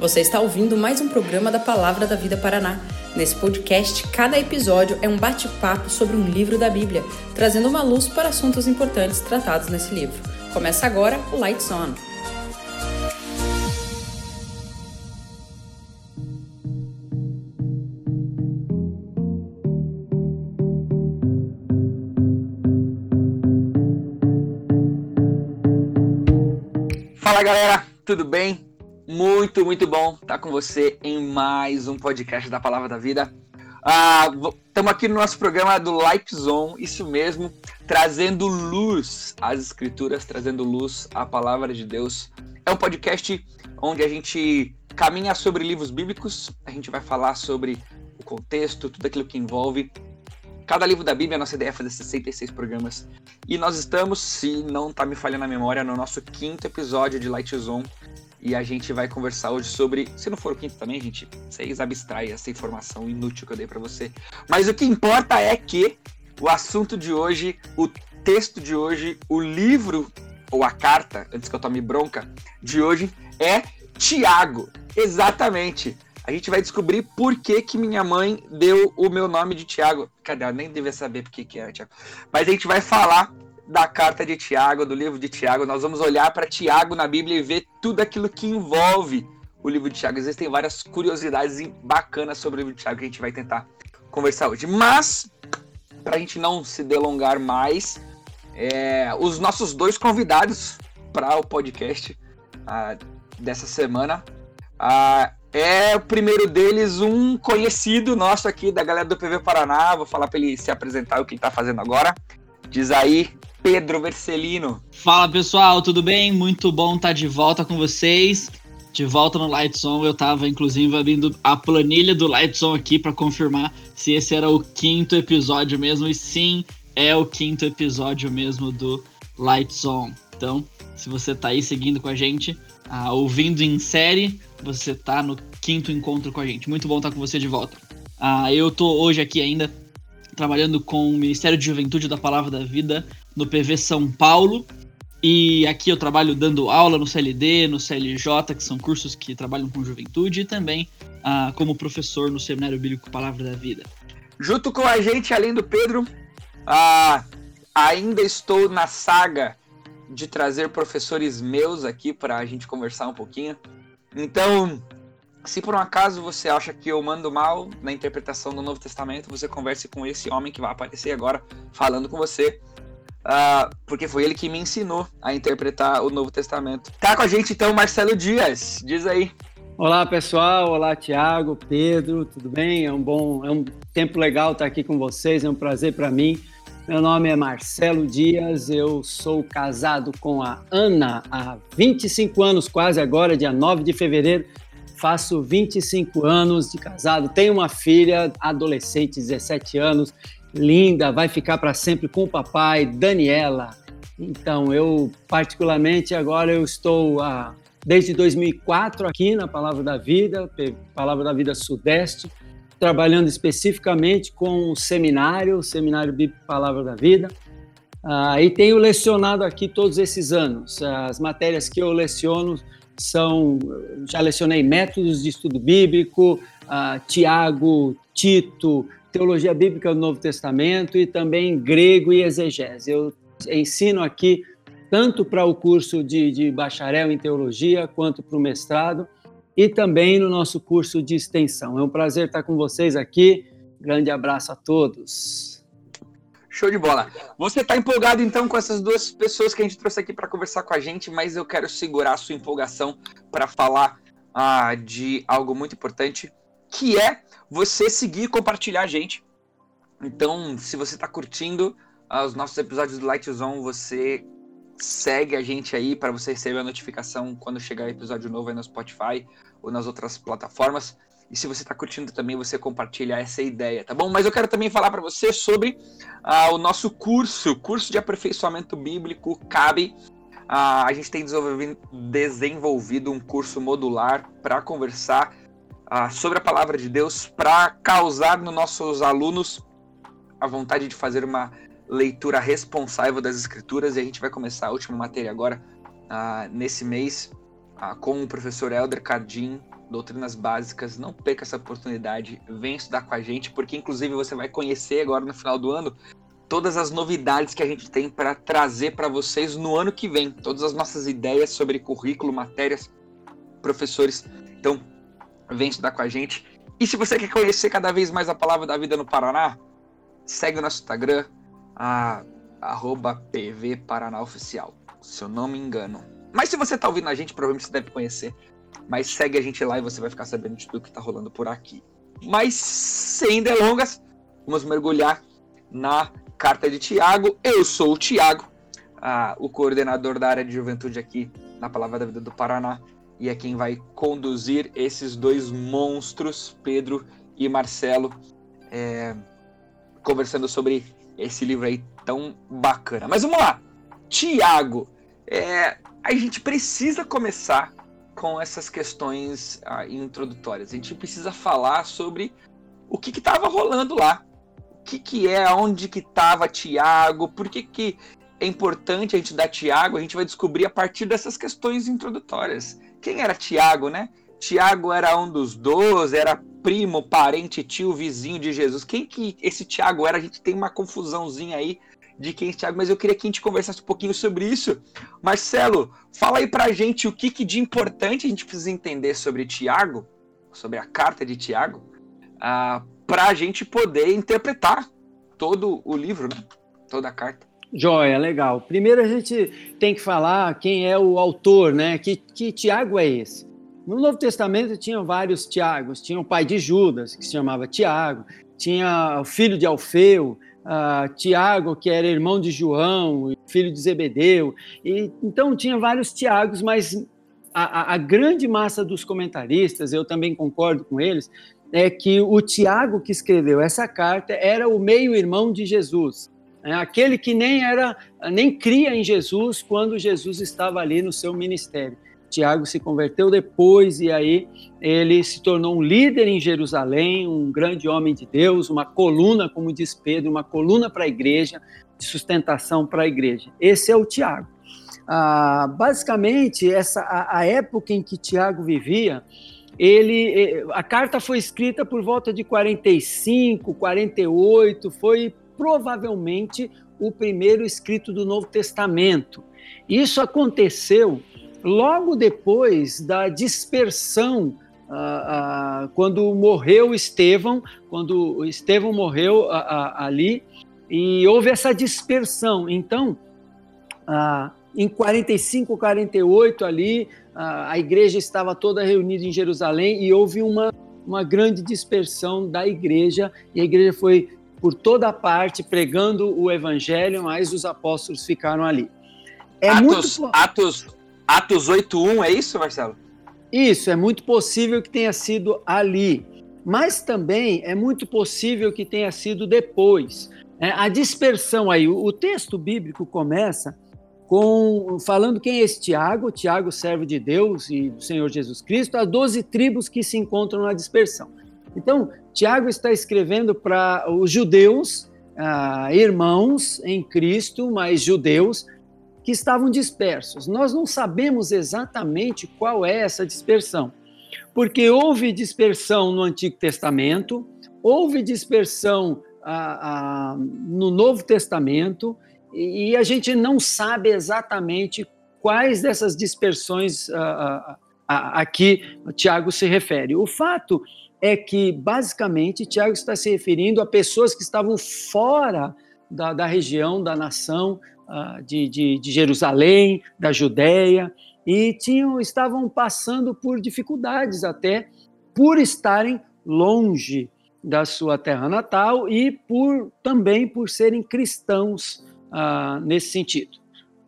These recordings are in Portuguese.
Você está ouvindo mais um programa da Palavra da Vida Paraná. Nesse podcast, cada episódio é um bate-papo sobre um livro da Bíblia, trazendo uma luz para assuntos importantes tratados nesse livro. Começa agora o Lights On. Fala galera, tudo bem? Muito, muito bom estar com você em mais um podcast da Palavra da Vida. Estamos ah, aqui no nosso programa do Light Zone, isso mesmo, trazendo luz às Escrituras, trazendo luz à Palavra de Deus. É um podcast onde a gente caminha sobre livros bíblicos, a gente vai falar sobre o contexto, tudo aquilo que envolve cada livro da Bíblia, a nossa ideia é fazer 66 programas. E nós estamos, se não está me falhando a memória, no nosso quinto episódio de Light Zone. E a gente vai conversar hoje sobre. Se não for o quinto também, gente, vocês abstraem essa informação inútil que eu dei para você. Mas o que importa é que o assunto de hoje, o texto de hoje, o livro, ou a carta, antes que eu tome bronca, de hoje é Tiago. Exatamente. A gente vai descobrir por que, que minha mãe deu o meu nome de Tiago. Cadê? Eu nem devia saber por que, que era Tiago. Mas a gente vai falar da carta de Tiago, do livro de Tiago. Nós vamos olhar para Tiago na Bíblia e ver tudo aquilo que envolve o livro de Tiago. Existem várias curiosidades bacanas sobre o livro de Tiago que a gente vai tentar conversar hoje. Mas, para a gente não se delongar mais, é, os nossos dois convidados para o podcast ah, dessa semana. Ah, é o primeiro deles, um conhecido nosso aqui da galera do PV Paraná. Vou falar para ele se apresentar o que está fazendo agora. Diz aí, Pedro Vercelino. Fala pessoal, tudo bem? Muito bom estar de volta com vocês. De volta no Lights On, eu estava inclusive abrindo a planilha do Lights On aqui para confirmar se esse era o quinto episódio mesmo. E sim, é o quinto episódio mesmo do Lights On. Então, se você está aí seguindo com a gente, ah, ouvindo em série, você tá no quinto encontro com a gente. Muito bom estar com você de volta. Ah, eu tô hoje aqui ainda trabalhando com o Ministério de Juventude da Palavra da Vida no PV São Paulo. E aqui eu trabalho dando aula no CLD, no CLJ, que são cursos que trabalham com juventude, e também ah, como professor no Seminário Bíblico Palavra da Vida. Junto com a gente, além do Pedro, ah, ainda estou na saga de trazer professores meus aqui para a gente conversar um pouquinho. Então, se por um acaso você acha que eu mando mal na interpretação do Novo Testamento, você converse com esse homem que vai aparecer agora falando com você. Uh, porque foi ele que me ensinou a interpretar o Novo Testamento. Tá com a gente então Marcelo Dias, diz aí. Olá pessoal, olá Tiago, Pedro, tudo bem? É um bom, é um tempo legal estar aqui com vocês, é um prazer para mim. Meu nome é Marcelo Dias, eu sou casado com a Ana há 25 anos, quase agora, dia 9 de fevereiro. Faço 25 anos de casado, tenho uma filha adolescente, 17 anos, linda, vai ficar para sempre com o papai, Daniela. Então, eu particularmente agora eu estou há, desde 2004 aqui na Palavra da Vida, Palavra da Vida Sudeste, trabalhando especificamente com o seminário, o Seminário Bíblico Palavra da Vida. Ah, e tenho lecionado aqui todos esses anos. As matérias que eu leciono são, já lecionei métodos de estudo bíblico, ah, Tiago, Tito, teologia bíblica do Novo Testamento e também grego e exegese. Eu ensino aqui tanto para o curso de, de bacharel em teologia quanto para o mestrado e também no nosso curso de extensão. É um prazer estar com vocês aqui. Grande abraço a todos. Show de bola. Você está empolgado então com essas duas pessoas que a gente trouxe aqui para conversar com a gente, mas eu quero segurar a sua empolgação para falar ah, de algo muito importante, que é você seguir e compartilhar a gente. Então, se você está curtindo ah, os nossos episódios do Light Zone, você segue a gente aí para você receber a notificação quando chegar episódio novo aí no Spotify ou nas outras plataformas. E se você está curtindo também, você compartilha essa ideia, tá bom? Mas eu quero também falar para você sobre uh, o nosso curso, curso de aperfeiçoamento bíblico CABE. Uh, a gente tem desenvolvido um curso modular para conversar uh, sobre a palavra de Deus, para causar nos nossos alunos a vontade de fazer uma leitura responsável das escrituras e a gente vai começar a última matéria agora uh, nesse mês ah, com o professor Helder Cardim, Doutrinas Básicas. Não perca essa oportunidade, vem estudar com a gente, porque inclusive você vai conhecer agora no final do ano todas as novidades que a gente tem para trazer para vocês no ano que vem, todas as nossas ideias sobre currículo, matérias, professores. Então, vem estudar com a gente. E se você quer conhecer cada vez mais a palavra da vida no Paraná, segue o nosso Instagram, a, arroba PV Paraná Oficial, se eu não me engano. Mas se você está ouvindo a gente, provavelmente você deve conhecer. Mas segue a gente lá e você vai ficar sabendo de tudo que está rolando por aqui. Mas sem delongas, vamos mergulhar na carta de Tiago. Eu sou o Tiago, o coordenador da área de juventude aqui na Palavra da Vida do Paraná. E é quem vai conduzir esses dois monstros, Pedro e Marcelo, é, conversando sobre esse livro aí tão bacana. Mas vamos lá! Tiago, é, a gente precisa começar com essas questões ah, introdutórias. A gente precisa falar sobre o que estava rolando lá. O que, que é, onde que estava Tiago, por que, que é importante a gente dar Tiago, a gente vai descobrir a partir dessas questões introdutórias. Quem era Tiago, né? Tiago era um dos doze, era primo, parente, tio, vizinho de Jesus. Quem que esse Tiago era? A gente tem uma confusãozinha aí de quem é Tiago, mas eu queria que a gente conversasse um pouquinho sobre isso. Marcelo, fala aí pra gente o que, que de importante a gente precisa entender sobre Tiago, sobre a carta de Tiago, uh, para a gente poder interpretar todo o livro, né? toda a carta. Joia, legal. Primeiro a gente tem que falar quem é o autor, né? Que, que Tiago é esse? No Novo Testamento tinha vários Tiagos. Tinha o pai de Judas, que se chamava Tiago. Tinha o filho de Alfeu, uh, Tiago, que era irmão de João, filho de Zebedeu. E, então tinha vários Tiagos, mas a, a, grande massa dos comentaristas, eu também concordo com eles, é que o Tiago que escreveu essa carta era o meio-irmão de Jesus. É aquele que nem era, nem cria em Jesus quando Jesus estava ali no seu ministério. Tiago se converteu depois e aí ele se tornou um líder em Jerusalém, um grande homem de Deus, uma coluna, como diz Pedro, uma coluna para a igreja, de sustentação para a igreja. Esse é o Tiago. Ah, basicamente, essa, a, a, época em que Tiago vivia, ele, eh, a carta foi escrita por volta de 45, 48, foi provavelmente o primeiro escrito do Novo Testamento. Isso aconteceu logo depois da dispersão, uh, uh, quando morreu Estevão, quando Estevão morreu uh, ali, e houve essa dispersão. Então, em 45, 48 ali, a igreja estava toda reunida em Jerusalém e houve uma, uma grande dispersão da igreja, e a igreja foi por toda parte pregando o evangelho, mas os apóstolos ficaram ali. É Atos, muito... Atos Atos 8.1, é isso, Marcelo? Isso, é muito possível que tenha sido ali. Mas também é muito possível que tenha sido depois. É, a dispersão aí, o, o texto bíblico começa com falando quem é esse Tiago, Tiago, servo de Deus e do Senhor Jesus Cristo, as doze tribos que se encontram na dispersão. Então, Tiago está escrevendo para os judeus, ah, irmãos em Cristo, mas judeus, que estavam dispersos. Nós não sabemos exatamente qual é essa dispersão, porque houve dispersão no Antigo Testamento, houve dispersão ah, ah, no Novo Testamento, e, e, a gente não sabe exatamente quais dessas dispersões ah, a que Tiago se refere. O fato é que, basicamente, Tiago está se referindo a pessoas que estavam fora da, da região, da nação, uh, de, de, de, Jerusalém, da Judéia, e tinham, estavam passando por dificuldades até por estarem longe da sua terra natal e por também por serem cristãos uh, nesse sentido,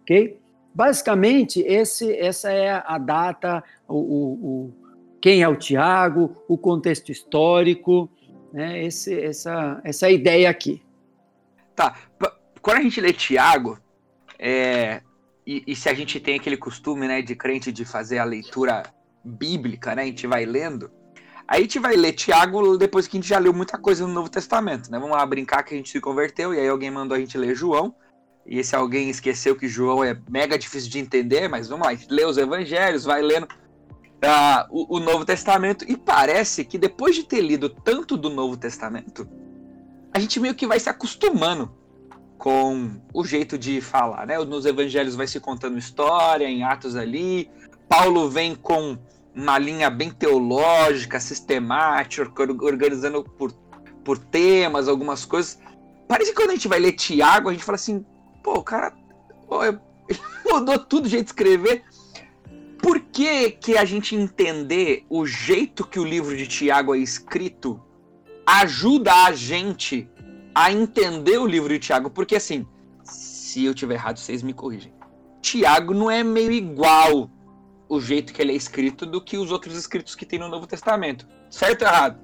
ok? Basicamente, esse, essa é a data, o, o, quem é o Tiago, o contexto histórico, né? Esse, essa, essa ideia aqui. Tá. Quando a gente lê Tiago, é, e, e, se a gente tem aquele costume, né, de crente de fazer a leitura bíblica, né, a gente vai lendo, aí a gente vai ler Tiago depois que a gente já leu muita coisa no Novo Testamento, né? Vamos lá brincar que a gente se converteu e aí alguém mandou a gente ler João. E esse alguém esqueceu que João é mega difícil de entender, mas vamos lá, a gente lê os evangelhos, vai lendo. O, o Novo Testamento e parece que depois de ter lido tanto do Novo Testamento, a gente meio que vai se acostumando com o jeito de falar, né? Nos evangelhos vai se contando história, em Atos ali. Paulo vem com uma linha bem teológica, sistemática, organizando por, por temas, algumas coisas. Parece que quando a gente vai ler Tiago, a gente fala assim, pô, o cara mudou tudo o jeito de escrever. Por que, que a gente entender o jeito que o livro de Tiago é escrito ajuda a gente a entender o livro de Tiago, porque assim, se eu tiver errado, vocês me corrigem. Tiago não é meio igual o jeito que ele é escrito do que os outros escritos que tem no Novo Testamento. Certo ou errado?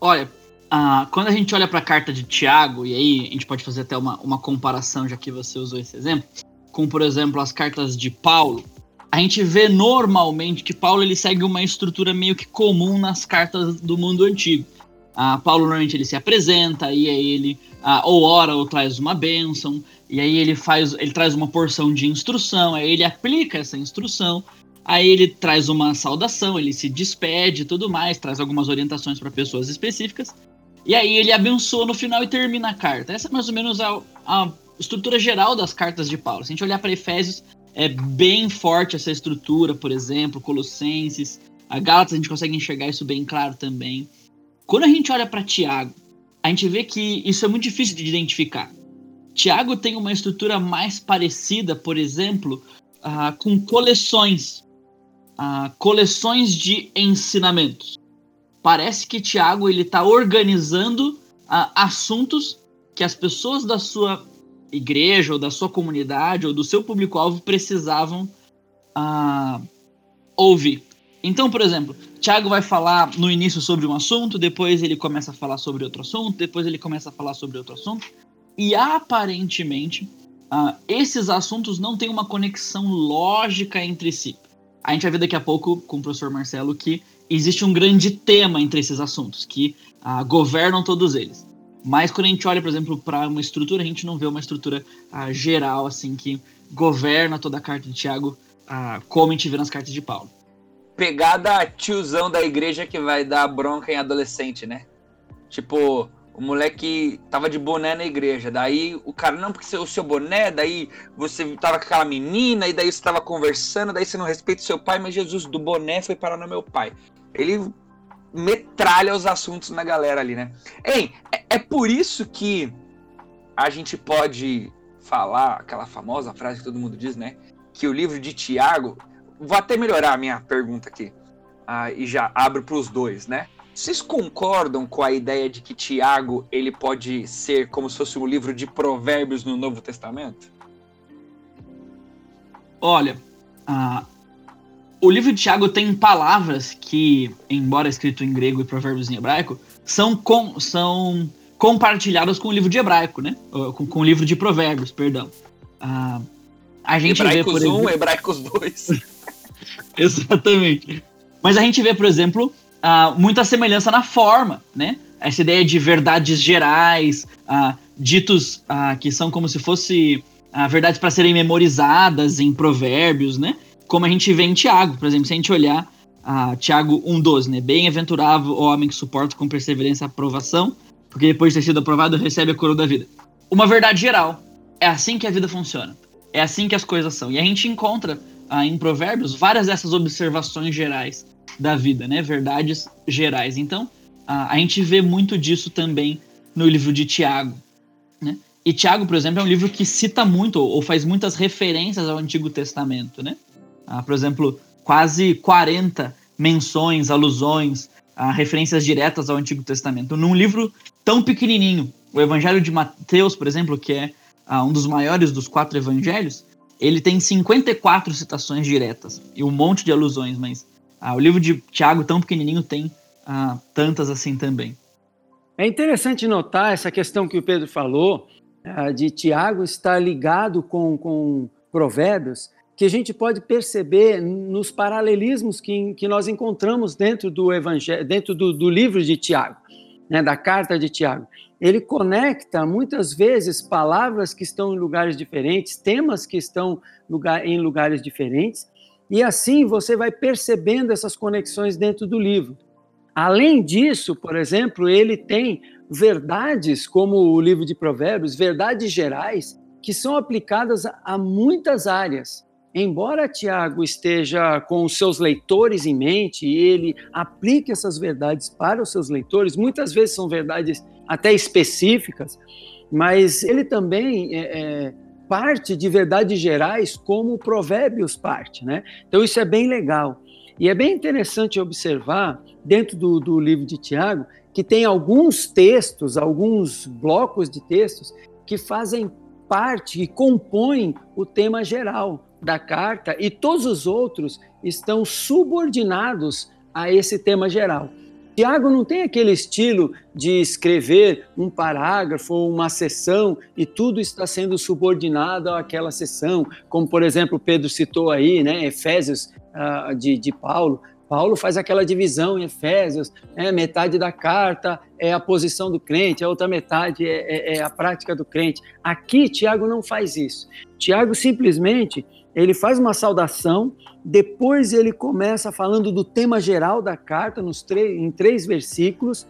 Olha, uh, quando a gente olha para a carta de Tiago, e aí a gente pode fazer até uma, uma comparação, já que você usou esse exemplo, com, por exemplo, as cartas de Paulo, a gente vê normalmente que Paulo ele segue uma estrutura meio que comum nas cartas do mundo antigo. Ah, Paulo normalmente ele se apresenta, e aí ele ah, ou ora ou traz uma bênção, e aí ele faz, ele traz uma porção de instrução, aí ele aplica essa instrução, aí ele traz uma saudação, ele se despede tudo mais, traz algumas orientações para pessoas específicas, e aí ele abençoa no final e termina a carta. Essa é mais ou menos a, a estrutura geral das cartas de Paulo. Se a gente olhar para Efésios, é bem forte essa estrutura, por exemplo, Colossenses, a Gálatas a gente consegue enxergar isso bem claro também. Quando a gente olha para Tiago, a gente vê que isso é muito difícil de identificar. Tiago tem uma estrutura mais parecida, por exemplo, uh, com coleções, uh, coleções de ensinamentos. Parece que Tiago ele está organizando uh, assuntos que as pessoas da sua igreja ou da sua comunidade ou do seu público-alvo precisavam ouvir. Então, por exemplo, Tiago vai falar no início sobre um assunto, depois ele começa a falar sobre outro assunto, depois ele começa a falar sobre outro assunto, e aparentemente uh, esses assuntos não têm uma conexão lógica entre si. A gente vai ver daqui a pouco com o professor Marcelo que existe um grande tema entre esses assuntos, que uh, governam todos eles. Mas quando a gente olha, por exemplo, para uma estrutura, a gente não vê uma estrutura uh, geral, assim, que governa toda a carta de Tiago, como a gente vê nas cartas de Paulo pegada tiozão da igreja que vai dar bronca em adolescente, né? Tipo, o moleque tava de boné na igreja, daí o cara, não, porque o seu boné, daí você tava com aquela menina, e daí você tava conversando, daí você não respeita seu pai, mas Jesus do boné foi parar no meu pai. Ele metralha os assuntos na galera ali, né? Ei, é, é por isso que a gente pode falar aquela famosa frase que todo mundo diz, né? Que o livro de Tiago vou até melhorar a minha pergunta aqui. Ah, e já abro para os dois, né? Vocês concordam com a ideia de que Tiago ele pode ser como se fosse um livro de provérbios no Novo Testamento? Olha, ah, o livro de Tiago tem palavras que, embora escrito em grego e provérbios em hebraico, são, com, são compartilhadas com o livro de hebraico, né? Com, com o livro de provérbios, perdão. Ah, a gente Hebraicos vê, por exemplo... um, Hebraicos 2. Exatamente. Mas a gente vê, por exemplo, uh, muita semelhança na forma, né? Essa ideia de verdades gerais, uh, ditos uh, que são como se fosse uh, verdades para serem memorizadas em provérbios, né? Como a gente vê em Tiago, por exemplo, se a gente olhar uh, Tiago 1,12, né? Bem-aventurado o homem que suporta com perseverança a aprovação, porque depois de ter sido aprovado recebe a coroa da vida. Uma verdade geral. É assim que a vida funciona. É assim que as coisas são. E a gente encontra ah, em Provérbios várias dessas observações gerais da vida, né? Verdades gerais. Então, ah, a gente vê muito disso também no livro de Tiago. Né? E Tiago, por exemplo, é um livro que cita muito ou faz muitas referências ao Antigo Testamento. Né? Ah, por exemplo, quase 40 menções, alusões, ah, referências diretas ao Antigo Testamento. Num livro tão pequenininho, o Evangelho de Mateus, por exemplo, que é ah, um dos maiores dos quatro evangelhos, ele tem 54 citações diretas e um monte de alusões, mas ah, o livro de Tiago, tão pequenininho, tem tantas assim também. É interessante notar essa questão que o Pedro falou, de Tiago estar ligado com, com Provérbios, que a gente pode perceber nos paralelismos que, que nós encontramos dentro do evangelho, dentro do, do livro de Tiago, né, da carta de Tiago ele conecta muitas vezes palavras que estão em lugares diferentes, temas que estão lugar, em lugares diferentes, E assim você vai percebendo essas conexões dentro do livro. Além disso, por exemplo, ele tem verdades, como o livro de Provérbios, verdades gerais, que são aplicadas a muitas áreas. Embora Tiago esteja com os seus leitores em mente e ele aplique essas verdades para os seus leitores, muitas vezes são verdades até específicas, mas ele também é, é, parte de verdades gerais como o Provérbios parte, né? Então isso é bem legal. E é bem interessante observar, dentro do, do livro de Tiago, que tem alguns textos, alguns blocos de textos, que fazem parte, e compõem o tema geral da carta, e todos os outros estão subordinados a esse tema geral. Tiago não tem aquele estilo de escrever um parágrafo ou uma sessão e tudo está sendo subordinado àquela sessão, como por exemplo Pedro citou aí, né, Efésios uh, de, de Paulo. Paulo faz aquela divisão em Efésios, né, metade da carta é a posição do crente, a outra metade é, é, é a prática do crente. Aqui Tiago não faz isso. Tiago simplesmente ele faz uma saudação, depois ele começa falando do tema geral da carta nos em três versículos,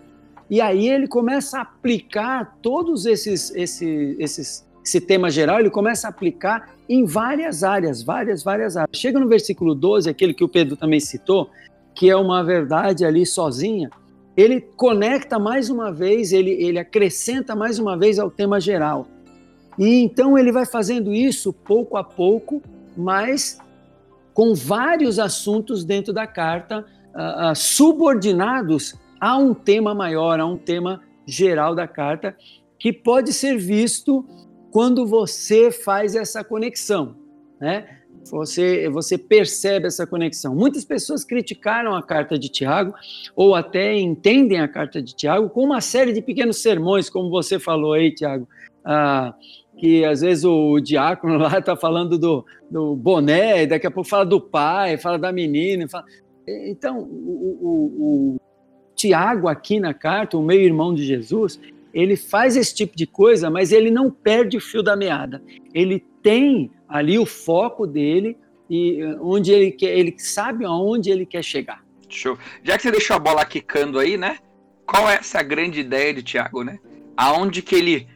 e aí ele começa a aplicar todos esses, esses, esses esse tema geral, ele começa a aplicar em várias áreas, várias, várias áreas. Chega no versículo 12, aquele que o Pedro também citou, que é uma verdade ali sozinha, ele conecta mais uma vez, ele, ele acrescenta mais uma vez ao tema geral. E então ele vai fazendo isso pouco a pouco, mas com vários assuntos dentro da carta uh, uh, subordinados a um tema maior, a um tema geral da carta, que pode ser visto quando você faz essa conexão, né? Você, você percebe essa conexão. Muitas pessoas criticaram a carta de Tiago, ou até entendem a carta de Tiago, com uma série de pequenos sermões, como você falou aí, Tiago. Ah, que às vezes o diácono lá está falando do, do boné, daqui a pouco fala do pai, fala da menina. Fala... Então, o, o, o Tiago, aqui na carta, o meio irmão de Jesus, ele faz esse tipo de coisa, mas ele não perde o fio da meada. Ele tem ali o foco dele e eh, onde ele quer, ele sabe aonde ele quer chegar. Show. Já que você deixou a bola quicando aí, né? Qual é essa grande ideia de Tiago, né? Aonde que ele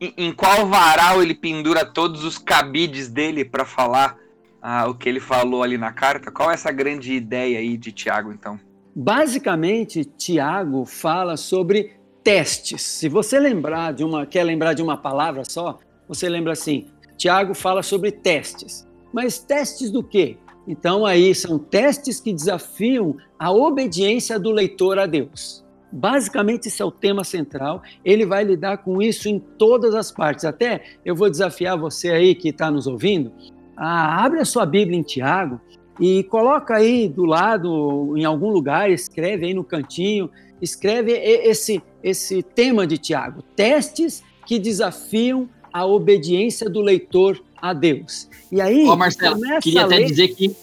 em, qual varal ele pendura todos os cabides dele para falar ah, o que ele falou ali na carta? Qual é essa grande ideia aí de Tiago, então? Basicamente, Tiago fala sobre testes. Se você lembrar de uma, quer lembrar de uma palavra só, você lembra assim: Tiago fala sobre testes. Mas testes do quê? Então aí são testes que desafiam a obediência do leitor a Deus. Basicamente, esse é o tema central. Ele vai lidar com isso em todas as partes. Até eu vou desafiar você aí que está nos ouvindo. A, abre a sua Bíblia em Tiago e coloca aí do lado, em algum lugar, escreve aí no cantinho, escreve esse, esse tema de Tiago: testes que desafiam a obediência do leitor a Deus. E aí, Ó, Marcelo, queria até ler... dizer que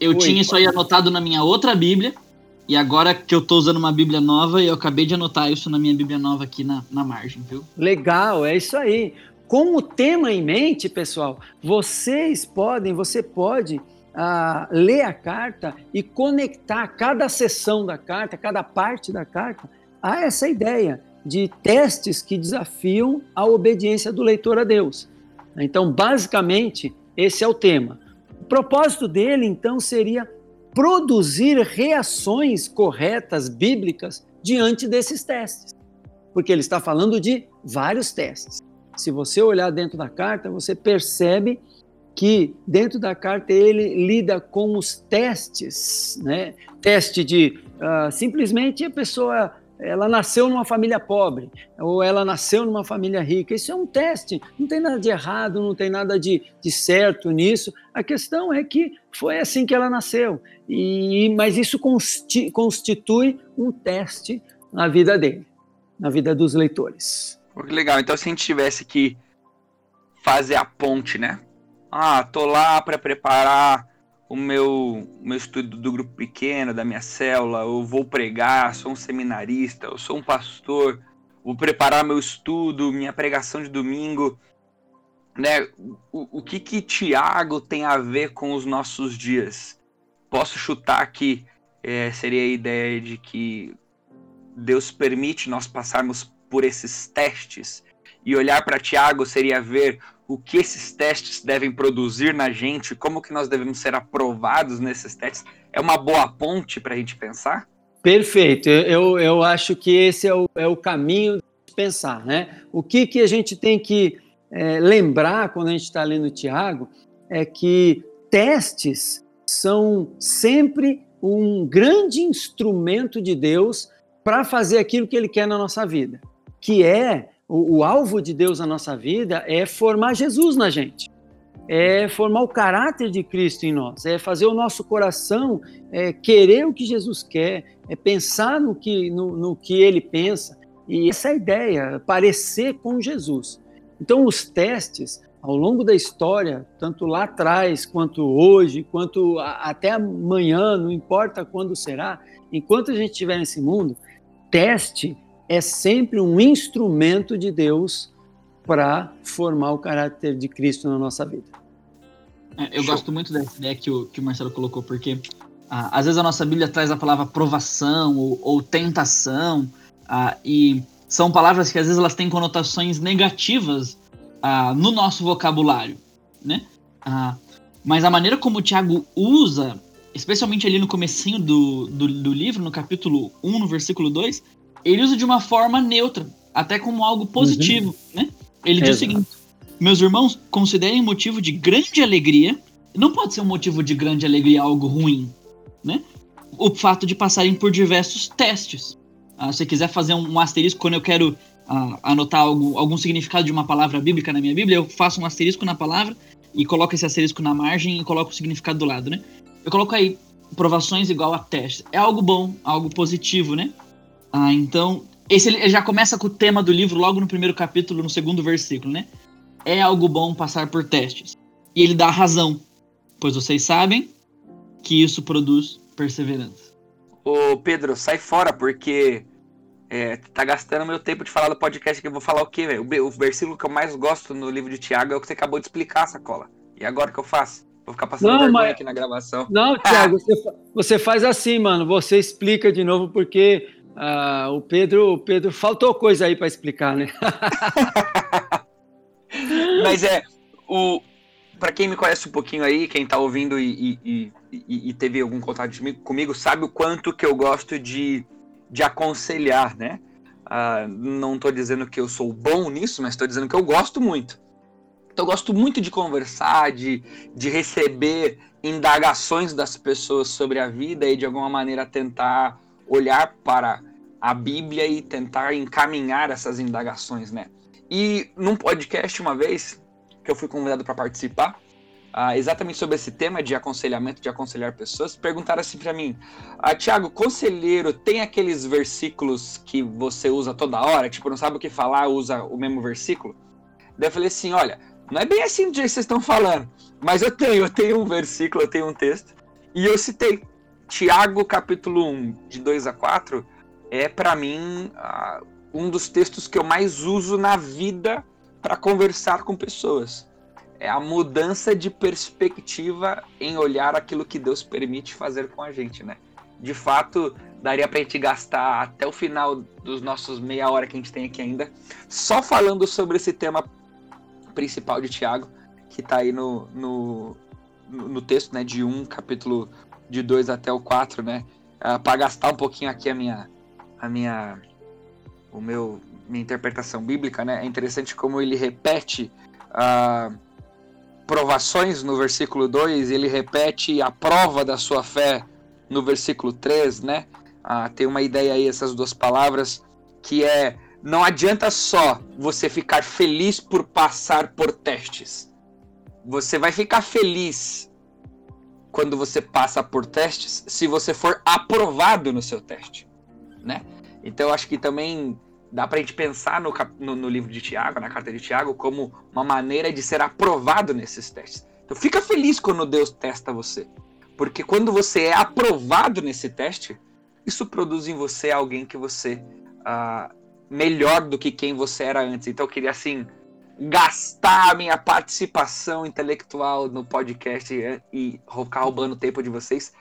eu Oi, tinha isso aí anotado na minha outra Bíblia e agora que eu tô usando uma Bíblia nova, eu acabei de anotar isso na minha Bíblia nova aqui na, na margem, viu? Legal, é isso aí. Com o tema em mente, pessoal, vocês podem, você pode uh, ler a carta e conectar cada sessão da carta, cada parte da carta, a essa ideia de testes que desafiam a obediência do leitor a Deus. Então, basicamente, esse é o tema. O propósito dele, então, seria produzir reações corretas, bíblicas, diante desses testes. Porque ele está falando de vários testes. Se você olhar dentro da carta, você percebe que dentro da carta ele lida com os testes, né? Teste de uh, simplesmente a pessoa ela nasceu numa família pobre ou ela nasceu numa família rica. Isso é um teste, não tem nada de errado, não tem nada de, de certo nisso. A questão é que foi assim que ela nasceu, e, mas isso constitui um teste na vida dele, na vida dos leitores. Que legal, então se a gente tivesse que fazer a ponte, né? Ah, tô lá para preparar o meu, meu estudo do grupo pequeno, da minha célula, eu vou pregar, sou um seminarista, eu sou um pastor, vou preparar meu estudo, minha pregação de domingo. Né? O, o que que Tiago tem a ver com os nossos dias? posso chutar aqui, é, seria a ideia de que Deus permite nós passarmos por esses testes e olhar para Tiago seria ver o que esses testes devem produzir na gente, como que nós devemos ser aprovados nesses testes. É uma boa ponte para a gente pensar? Perfeito. Eu, eu acho que esse é o, é o caminho de pensar, né? O que, que a gente tem que é, lembrar quando a gente está lendo Tiago é que testes são sempre um grande instrumento de Deus para fazer aquilo que Ele quer na nossa vida, que é o, o, alvo de Deus na nossa vida é formar Jesus na gente, é formar o caráter de Cristo em nós, é fazer o nosso coração é, querer o que Jesus quer, é pensar no que, no, no que Ele pensa, e essa é a ideia, parecer com Jesus. Então, os testes, ao longo da história, tanto lá atrás, quanto hoje, quanto a, até amanhã, não importa quando será, enquanto a gente estiver nesse mundo, teste é sempre um instrumento de Deus para formar o caráter de Cristo na nossa vida. É, eu Show. gosto muito dessa ideia que o, que o Marcelo colocou, porque ah, às vezes a nossa Bíblia traz a palavra provação ou, ou tentação, ah, e são palavras que às vezes elas têm conotações negativas ah, no nosso vocabulário, né? Ah, mas a maneira como o Tiago usa, especialmente ali no comecinho do, do, do, livro, no capítulo 1, no versículo 2, ele usa de uma forma neutra, até como algo positivo, uhum. né? Ele diz o seguinte, meus irmãos, considerem motivo de grande alegria, não pode ser um motivo de grande alegria algo ruim, né? O fato de passarem por diversos testes. Ah, se você quiser fazer um, um asterisco quando eu quero ah, anotar algo, algum significado de uma palavra bíblica na minha Bíblia, eu faço um asterisco na palavra e coloco esse asterisco na margem e coloco o significado do lado, né? Eu coloco aí provações igual a testes. É algo bom, algo positivo, né? Ah, então, esse ele já começa com o tema do livro logo no primeiro capítulo, no segundo versículo, né? É algo bom passar por testes. E ele dá razão, pois vocês sabem que isso produz perseverança. Ô Pedro, sai fora, porque é, tá gastando meu tempo de falar do podcast que eu vou falar o quê, velho? O, o versículo que eu mais gosto no livro de Tiago é o que você acabou de explicar, sacola. E agora o que eu faço? Vou ficar passando não, vergonha mas... aqui na gravação. Não, Tiago, você, você faz assim, mano. Você explica de novo, porque uh, o Pedro, o Pedro faltou coisa aí para explicar, né? mas é, o, para quem me conhece um pouquinho aí, quem tá ouvindo e, e, e, e teve algum contato comigo, sabe o quanto que eu gosto de, de aconselhar, né? Uh, não estou dizendo que eu sou bom nisso, mas estou dizendo que eu gosto muito. Então eu gosto muito de conversar, de, de receber indagações das pessoas sobre a vida e de alguma maneira tentar olhar para a Bíblia e tentar encaminhar essas indagações, né? E num podcast uma vez, que eu fui convidado para participar, uh, exatamente sobre esse tema de aconselhamento, de aconselhar pessoas, perguntaram assim para mim: ah, Tiago, conselheiro tem aqueles versículos que você usa toda hora? Tipo, não sabe o que falar, usa o mesmo versículo? Daí eu falei assim: olha, não é bem assim do jeito que vocês estão falando, mas eu tenho, eu tenho um versículo, eu tenho um texto, e eu citei. Tiago, capítulo 1, de 2 a 4, é para mim uh, um dos textos que eu mais uso na vida para conversar com pessoas. É a mudança de perspectiva em olhar aquilo que Deus permite fazer com a gente, né? De fato, daria para a gente gastar até o final dos nossos meia hora que a gente tem aqui ainda, só falando sobre esse tema principal de Tiago, que está aí no, no, no, texto, né, de 1, capítulo de 2 até o 4, né? Uh, ah, para gastar um pouquinho aqui a minha, a minha, o meu minha interpretação bíblica, né, é interessante como ele repete ah, provações no versículo 2, ele repete a prova da sua fé no versículo 3, né? Ah, tem uma ideia aí, essas duas palavras, que é não adianta só você ficar feliz por passar por testes. Você vai ficar feliz quando você passa por testes se você for aprovado no seu teste, né? Então acho que também dá para a gente pensar no, no, no, livro de Tiago, na carta de Tiago, como uma maneira de ser aprovado nesses testes. Então fica feliz quando Deus testa você. Porque quando você é aprovado nesse teste, isso produz em você alguém que você uh, melhor do que quem você era antes. Então eu queria assim gastar a minha participação intelectual no podcast e, e ficar roubando tempo de vocês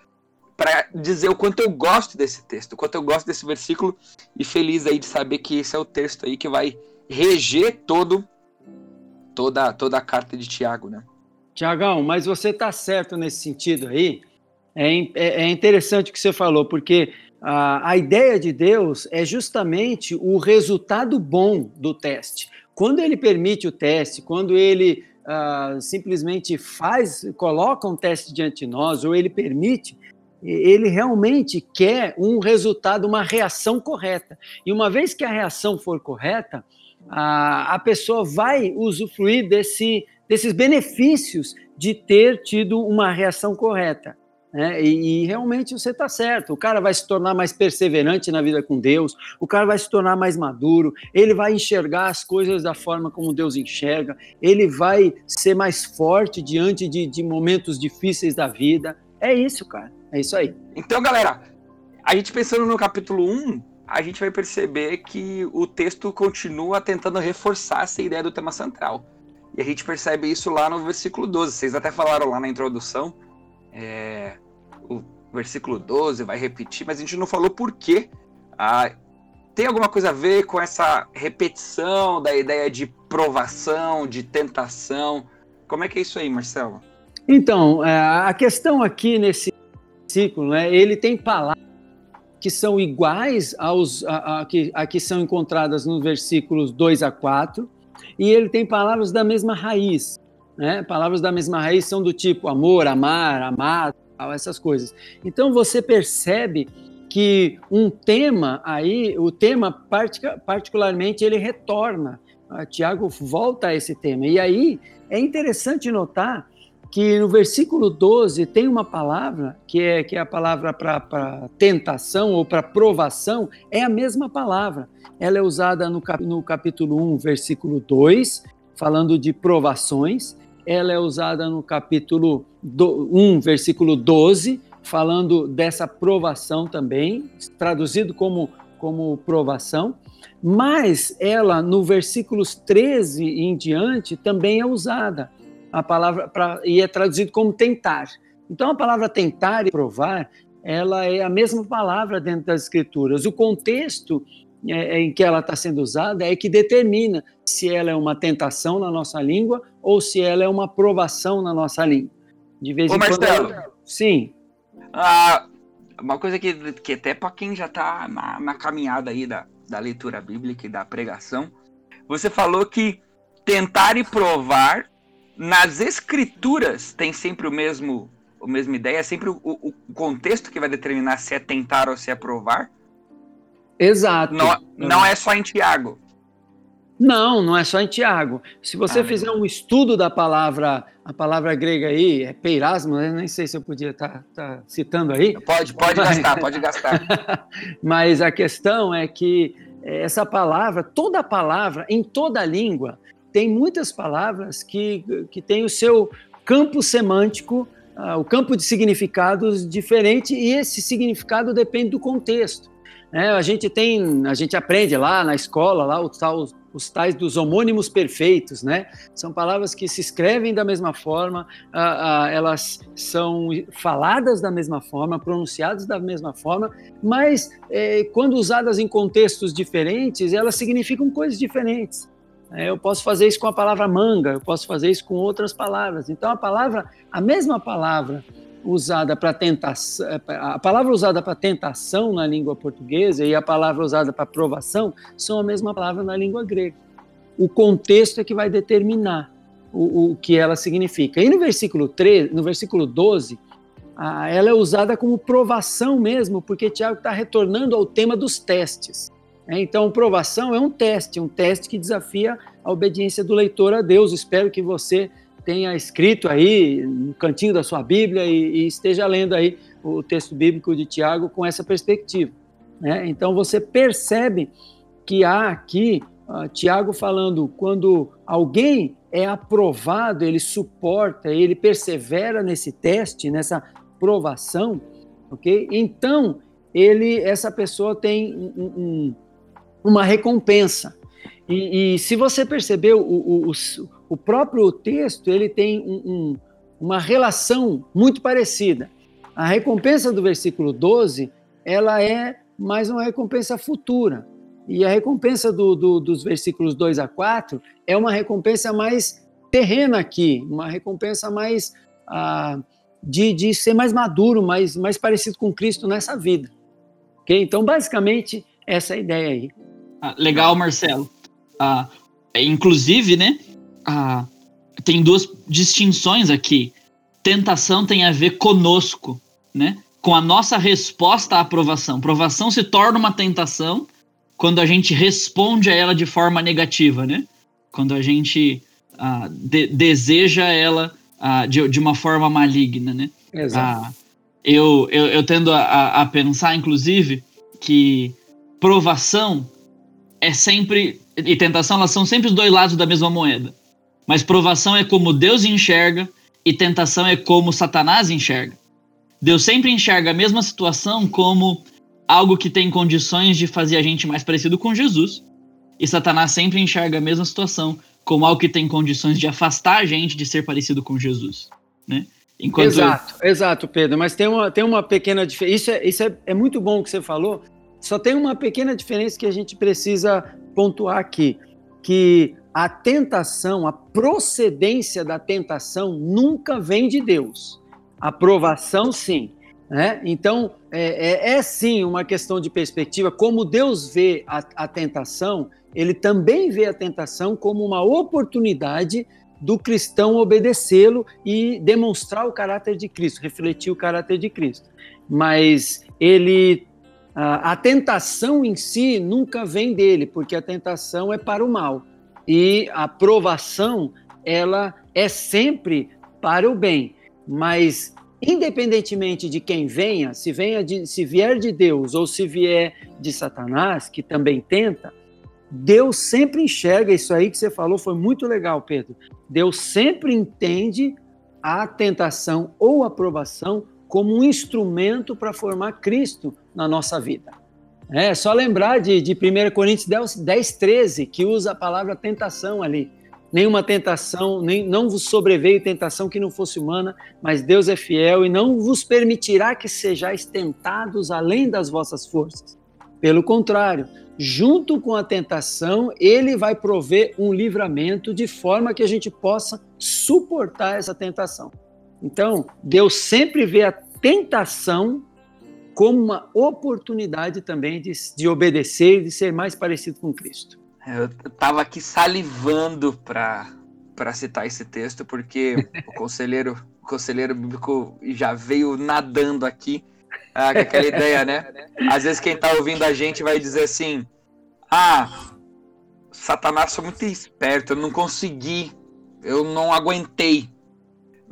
para dizer o quanto eu gosto desse texto, o quanto eu gosto desse versículo e feliz aí de saber que esse é o texto aí que vai reger todo toda toda a carta de Tiago, né? Tiagão, mas você está certo nesse sentido aí. É, é, é interessante o que você falou, porque a, a ideia de Deus é justamente o resultado bom do teste. Quando ele permite o teste, quando ele uh, simplesmente faz, coloca um teste diante de nós, ou ele permite, ele realmente quer um resultado, uma reação correta. E uma vez que a reação for correta, a, a pessoa vai usufruir desse, desses benefícios de ter tido uma reação correta. Né? E, e, realmente você está certo. O cara vai se tornar mais perseverante na vida com Deus, o cara vai se tornar mais maduro, ele vai enxergar as coisas da forma como Deus enxerga, ele vai ser mais forte diante de, de momentos difíceis da vida. É isso, cara. É isso aí. Então, galera, a gente pensando no capítulo 1, a gente vai perceber que o texto continua tentando reforçar essa ideia do tema central. E a gente percebe isso lá no versículo 12. Vocês até falaram lá na introdução. É, o versículo 12 vai repetir, mas a gente não falou por quê. Ah, tem alguma coisa a ver com essa repetição da ideia de provação, de tentação? Como é que é isso aí, Marcelo? Então, é, a questão aqui nesse versículo, né, ele tem palavras que são iguais aos a, a, que, a que são encontradas nos versículos 2 a 4, e ele tem palavras da mesma raiz. Né? Palavras da mesma raiz são do tipo amor, amar, amado, essas coisas. Então você percebe que um tema aí, o tema particularmente, ele retorna. Tiago volta a esse tema. E aí é interessante notar que no versículo 12 tem uma palavra que é, que é a palavra para tentação ou para provação, é a mesma palavra. Ela é usada no, cap, no capítulo 1, versículo 2, falando de provações. Ela é usada no capítulo do, 1, versículo 12, falando dessa provação também, traduzido como, como provação. Mas ela, no versículos 13 em diante, também é usada a palavra pra, e é traduzido como tentar. Então a palavra tentar e provar, ela é a mesma palavra dentro das escrituras. O contexto é, é em que ela está sendo usada é que determina se ela é uma tentação na nossa língua ou se ela é uma provação na nossa língua. De vez Ô, em Marcelo, quando. Sim. Ah, uma coisa que, que até para quem já está na, na, caminhada aí da, da leitura bíblica e da pregação, você falou que tentar e provar nas escrituras tem sempre o mesmo a mesma ideia, é sempre o, o, contexto que vai determinar se é tentar ou se é provar. Exato. Não, não é só em Tiago. Não, não é só em Tiago. Se você ah, fizer um estudo da palavra, a palavra grega aí, é peirasmo, né? nem sei se eu podia estar tá, tá citando aí. Pode, pode gastar, pode gastar. Mas a questão é que essa palavra, toda palavra, em toda língua, tem muitas palavras que, que têm o seu campo semântico, uh, o campo de significados diferente, e esse significado depende do contexto. Né? A gente tem, a gente aprende lá na escola, lá os, os, os tais dos homônimos perfeitos, né? São palavras que se escrevem da mesma forma, uh, uh, elas são faladas da mesma forma, pronunciadas da mesma forma, mas eh, quando usadas em contextos diferentes, elas significam coisas diferentes. É, eu posso fazer isso com a palavra manga, eu posso fazer isso com outras palavras. Então a palavra, a mesma palavra usada para tentação, a palavra usada para tentação na língua portuguesa e a palavra usada para provação são a mesma palavra na língua grega. O contexto é que vai determinar o, o que ela significa. E no versículo 3, no versículo 12, a, ela é usada como provação mesmo, porque Tiago está retornando ao tema dos testes. É, então, provação é um teste, um teste que desafia a obediência do leitor a Deus. Espero que você tenha escrito aí no cantinho da sua Bíblia e, e esteja lendo aí o texto bíblico de Tiago com essa perspectiva. Né? Então, você percebe que há aqui uh, Tiago falando quando alguém é aprovado, ele suporta, ele persevera nesse teste, nessa provação, ok? Então, ele, essa pessoa tem um, um uma recompensa. E, e se você percebeu, o, o, o, próprio texto ele tem um, um, uma relação muito parecida. A recompensa do versículo 12, ela é mais uma recompensa futura. E a recompensa do, do, dos versículos 2 a 4 é uma recompensa mais terrena aqui, uma recompensa mais ah, de, de ser mais maduro, mais, mais parecido com Cristo nessa vida. Okay? Então, basicamente, essa é a ideia aí. Ah, legal, Marcelo. Ah, inclusive, né? Ah, tem duas distinções aqui. Tentação tem a ver conosco, né? Com a nossa resposta à aprovação. Provação se torna uma tentação quando a gente responde a ela de forma negativa, né? Quando a gente ah, de, deseja ela ah, de, de uma forma maligna, né? Exato. Ah, eu, eu, eu tendo a, a pensar, inclusive, que provação é sempre e tentação elas são sempre os dois lados da mesma moeda. Mas provação é como Deus enxerga e tentação é como Satanás enxerga. Deus sempre enxerga a mesma situação como algo que tem condições de fazer a gente mais parecido com Jesus. E Satanás sempre enxerga a mesma situação como algo que tem condições de afastar a gente de ser parecido com Jesus, né? Enquanto exato, exato, Pedro. Mas tem uma, tem uma pequena diferença. Isso, é, isso é, é muito bom o que você falou. Só tem uma pequena diferença que a gente precisa pontuar aqui, que a tentação, a procedência da tentação nunca vem de Deus. A provação, sim. Né? Então, é, é, é, sim uma questão de perspectiva. Como Deus vê a, a tentação, ele também vê a tentação como uma oportunidade do cristão obedecê-lo e demonstrar o caráter de Cristo, refletir o caráter de Cristo. Mas ele a, a tentação em si nunca vem dele, porque a tentação é para o mal. E a provação, ela é sempre para o bem. Mas independentemente de quem venha, se venha de, se vier de Deus ou se vier de Satanás, que também tenta, Deus sempre enxerga isso aí que você falou, foi muito legal, Pedro. Deus sempre entende a tentação ou a provação como um instrumento para formar Cristo na nossa vida. É só lembrar de, de 1 Coríntios 10, 10, 13, que usa a palavra tentação ali nenhuma tentação, nem, não vos sobreveio tentação que não fosse humana, mas Deus é fiel e não vos permitirá que sejais tentados além das vossas forças. Pelo contrário, junto com a tentação, ele vai prover um livramento de forma que a gente possa suportar essa tentação. Então, Deus sempre vê a tentação como uma oportunidade também de, de obedecer e de ser mais parecido com Cristo. Eu tava aqui salivando para citar esse texto, porque o conselheiro, o conselheiro bíblico já veio nadando aqui ah, aquela ideia, né? Às vezes quem tá ouvindo a gente vai dizer assim: Ah, Satanás foi muito esperto, eu não consegui, eu não aguentei.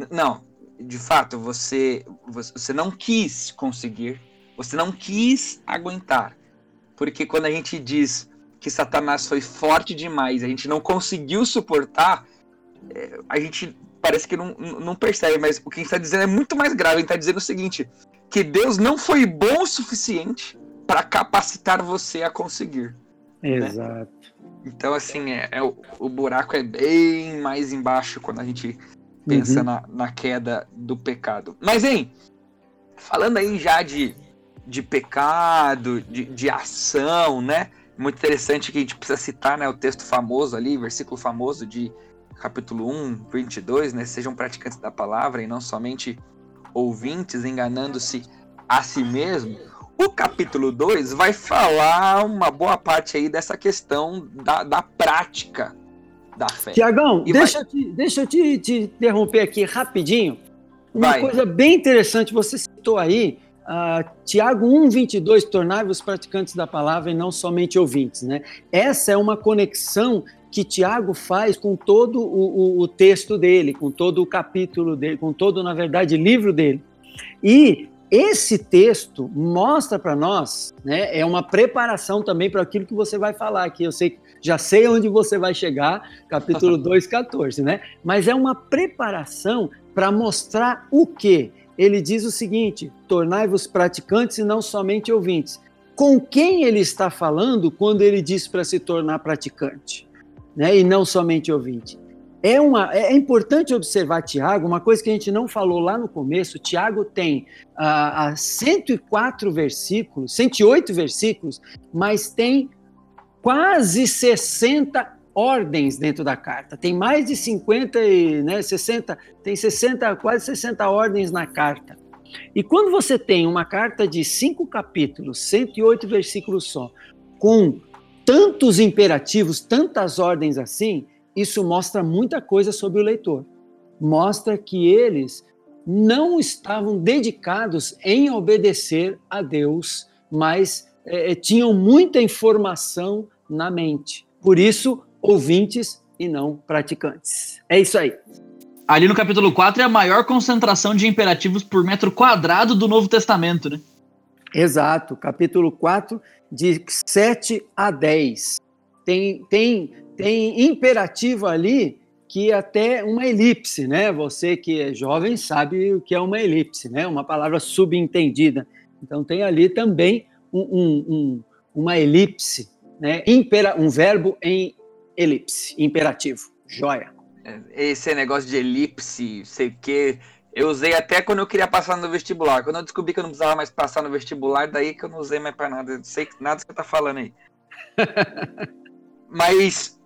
Não, de fato, você, você não quis conseguir, você não quis aguentar. Porque quando a gente diz que Satanás foi forte demais, a gente não conseguiu suportar, é, a gente parece que não, não percebe, mas o que a gente está dizendo é muito mais grave. A gente está dizendo o seguinte: que Deus não foi bom o suficiente para capacitar você a conseguir. Né? Exato. Né? Então, assim, é, é o, o, buraco é bem mais embaixo quando a gente pensa uhum. na, na queda do pecado. Mas, hein, falando aí já de, de pecado, de, de ação, né? muito interessante que a gente precisa citar, né, o texto famoso ali, versículo famoso de capítulo 1, 22, né, sejam praticantes da palavra e não somente ouvintes, enganando-se a si mesmo. O capítulo 2 vai falar uma boa parte aí dessa questão da, da prática da fé. Tiagão, deixa, vai... eu, te, deixa eu te, te interromper aqui rapidinho. Uma vai. coisa bem interessante, você citou aí Uh, Tiago 1,22, tornai-vos praticantes da palavra e não somente ouvintes. Né? Essa é uma conexão que Tiago faz com todo o, o, o, texto dele, com todo o capítulo dele, com todo, na verdade, livro dele. E esse texto mostra para nós, né, é uma preparação também para aquilo que você vai falar aqui. Eu sei, já sei onde você vai chegar, capítulo 2,14, né? Mas é uma preparação para mostrar o quê? Ele diz o seguinte: tornai-vos praticantes e não somente ouvintes. Com quem ele está falando quando ele diz para se tornar praticante, né? E não somente ouvinte. é, uma, é importante observar Tiago, uma coisa que a gente não falou lá no começo, Tiago tem uh, 104 versículos, 108 versículos, mas tem quase 60 ordens dentro da carta. Tem mais de 50 e né, 60, tem 60, quase 60 ordens na carta. E quando você tem uma carta de cinco capítulos, 108 versículos só, com tantos imperativos, tantas ordens assim, isso mostra muita coisa sobre o leitor. Mostra que eles não estavam dedicados em obedecer a Deus, mas é, tinham muita informação na mente. Por isso, ouvintes e não praticantes. É isso aí. Ali no capítulo 4 é a maior concentração de imperativos por metro quadrado do Novo Testamento, né? Exato, capítulo 4, de 7 a 10. Tem, tem, tem imperativo ali que é até uma elipse, né? Você que é jovem sabe o que é uma elipse, né? Uma palavra subentendida. Então tem ali também um, um, um, uma elipse, né? Impera, um verbo em elipse, imperativo. Joia. Esse negócio de elipse, sei o quê. Eu usei até quando eu queria passar no vestibular. Quando eu descobri que eu não precisava mais passar no vestibular, daí que eu não usei mais para nada. Eu sei nada que você tá falando aí. Mas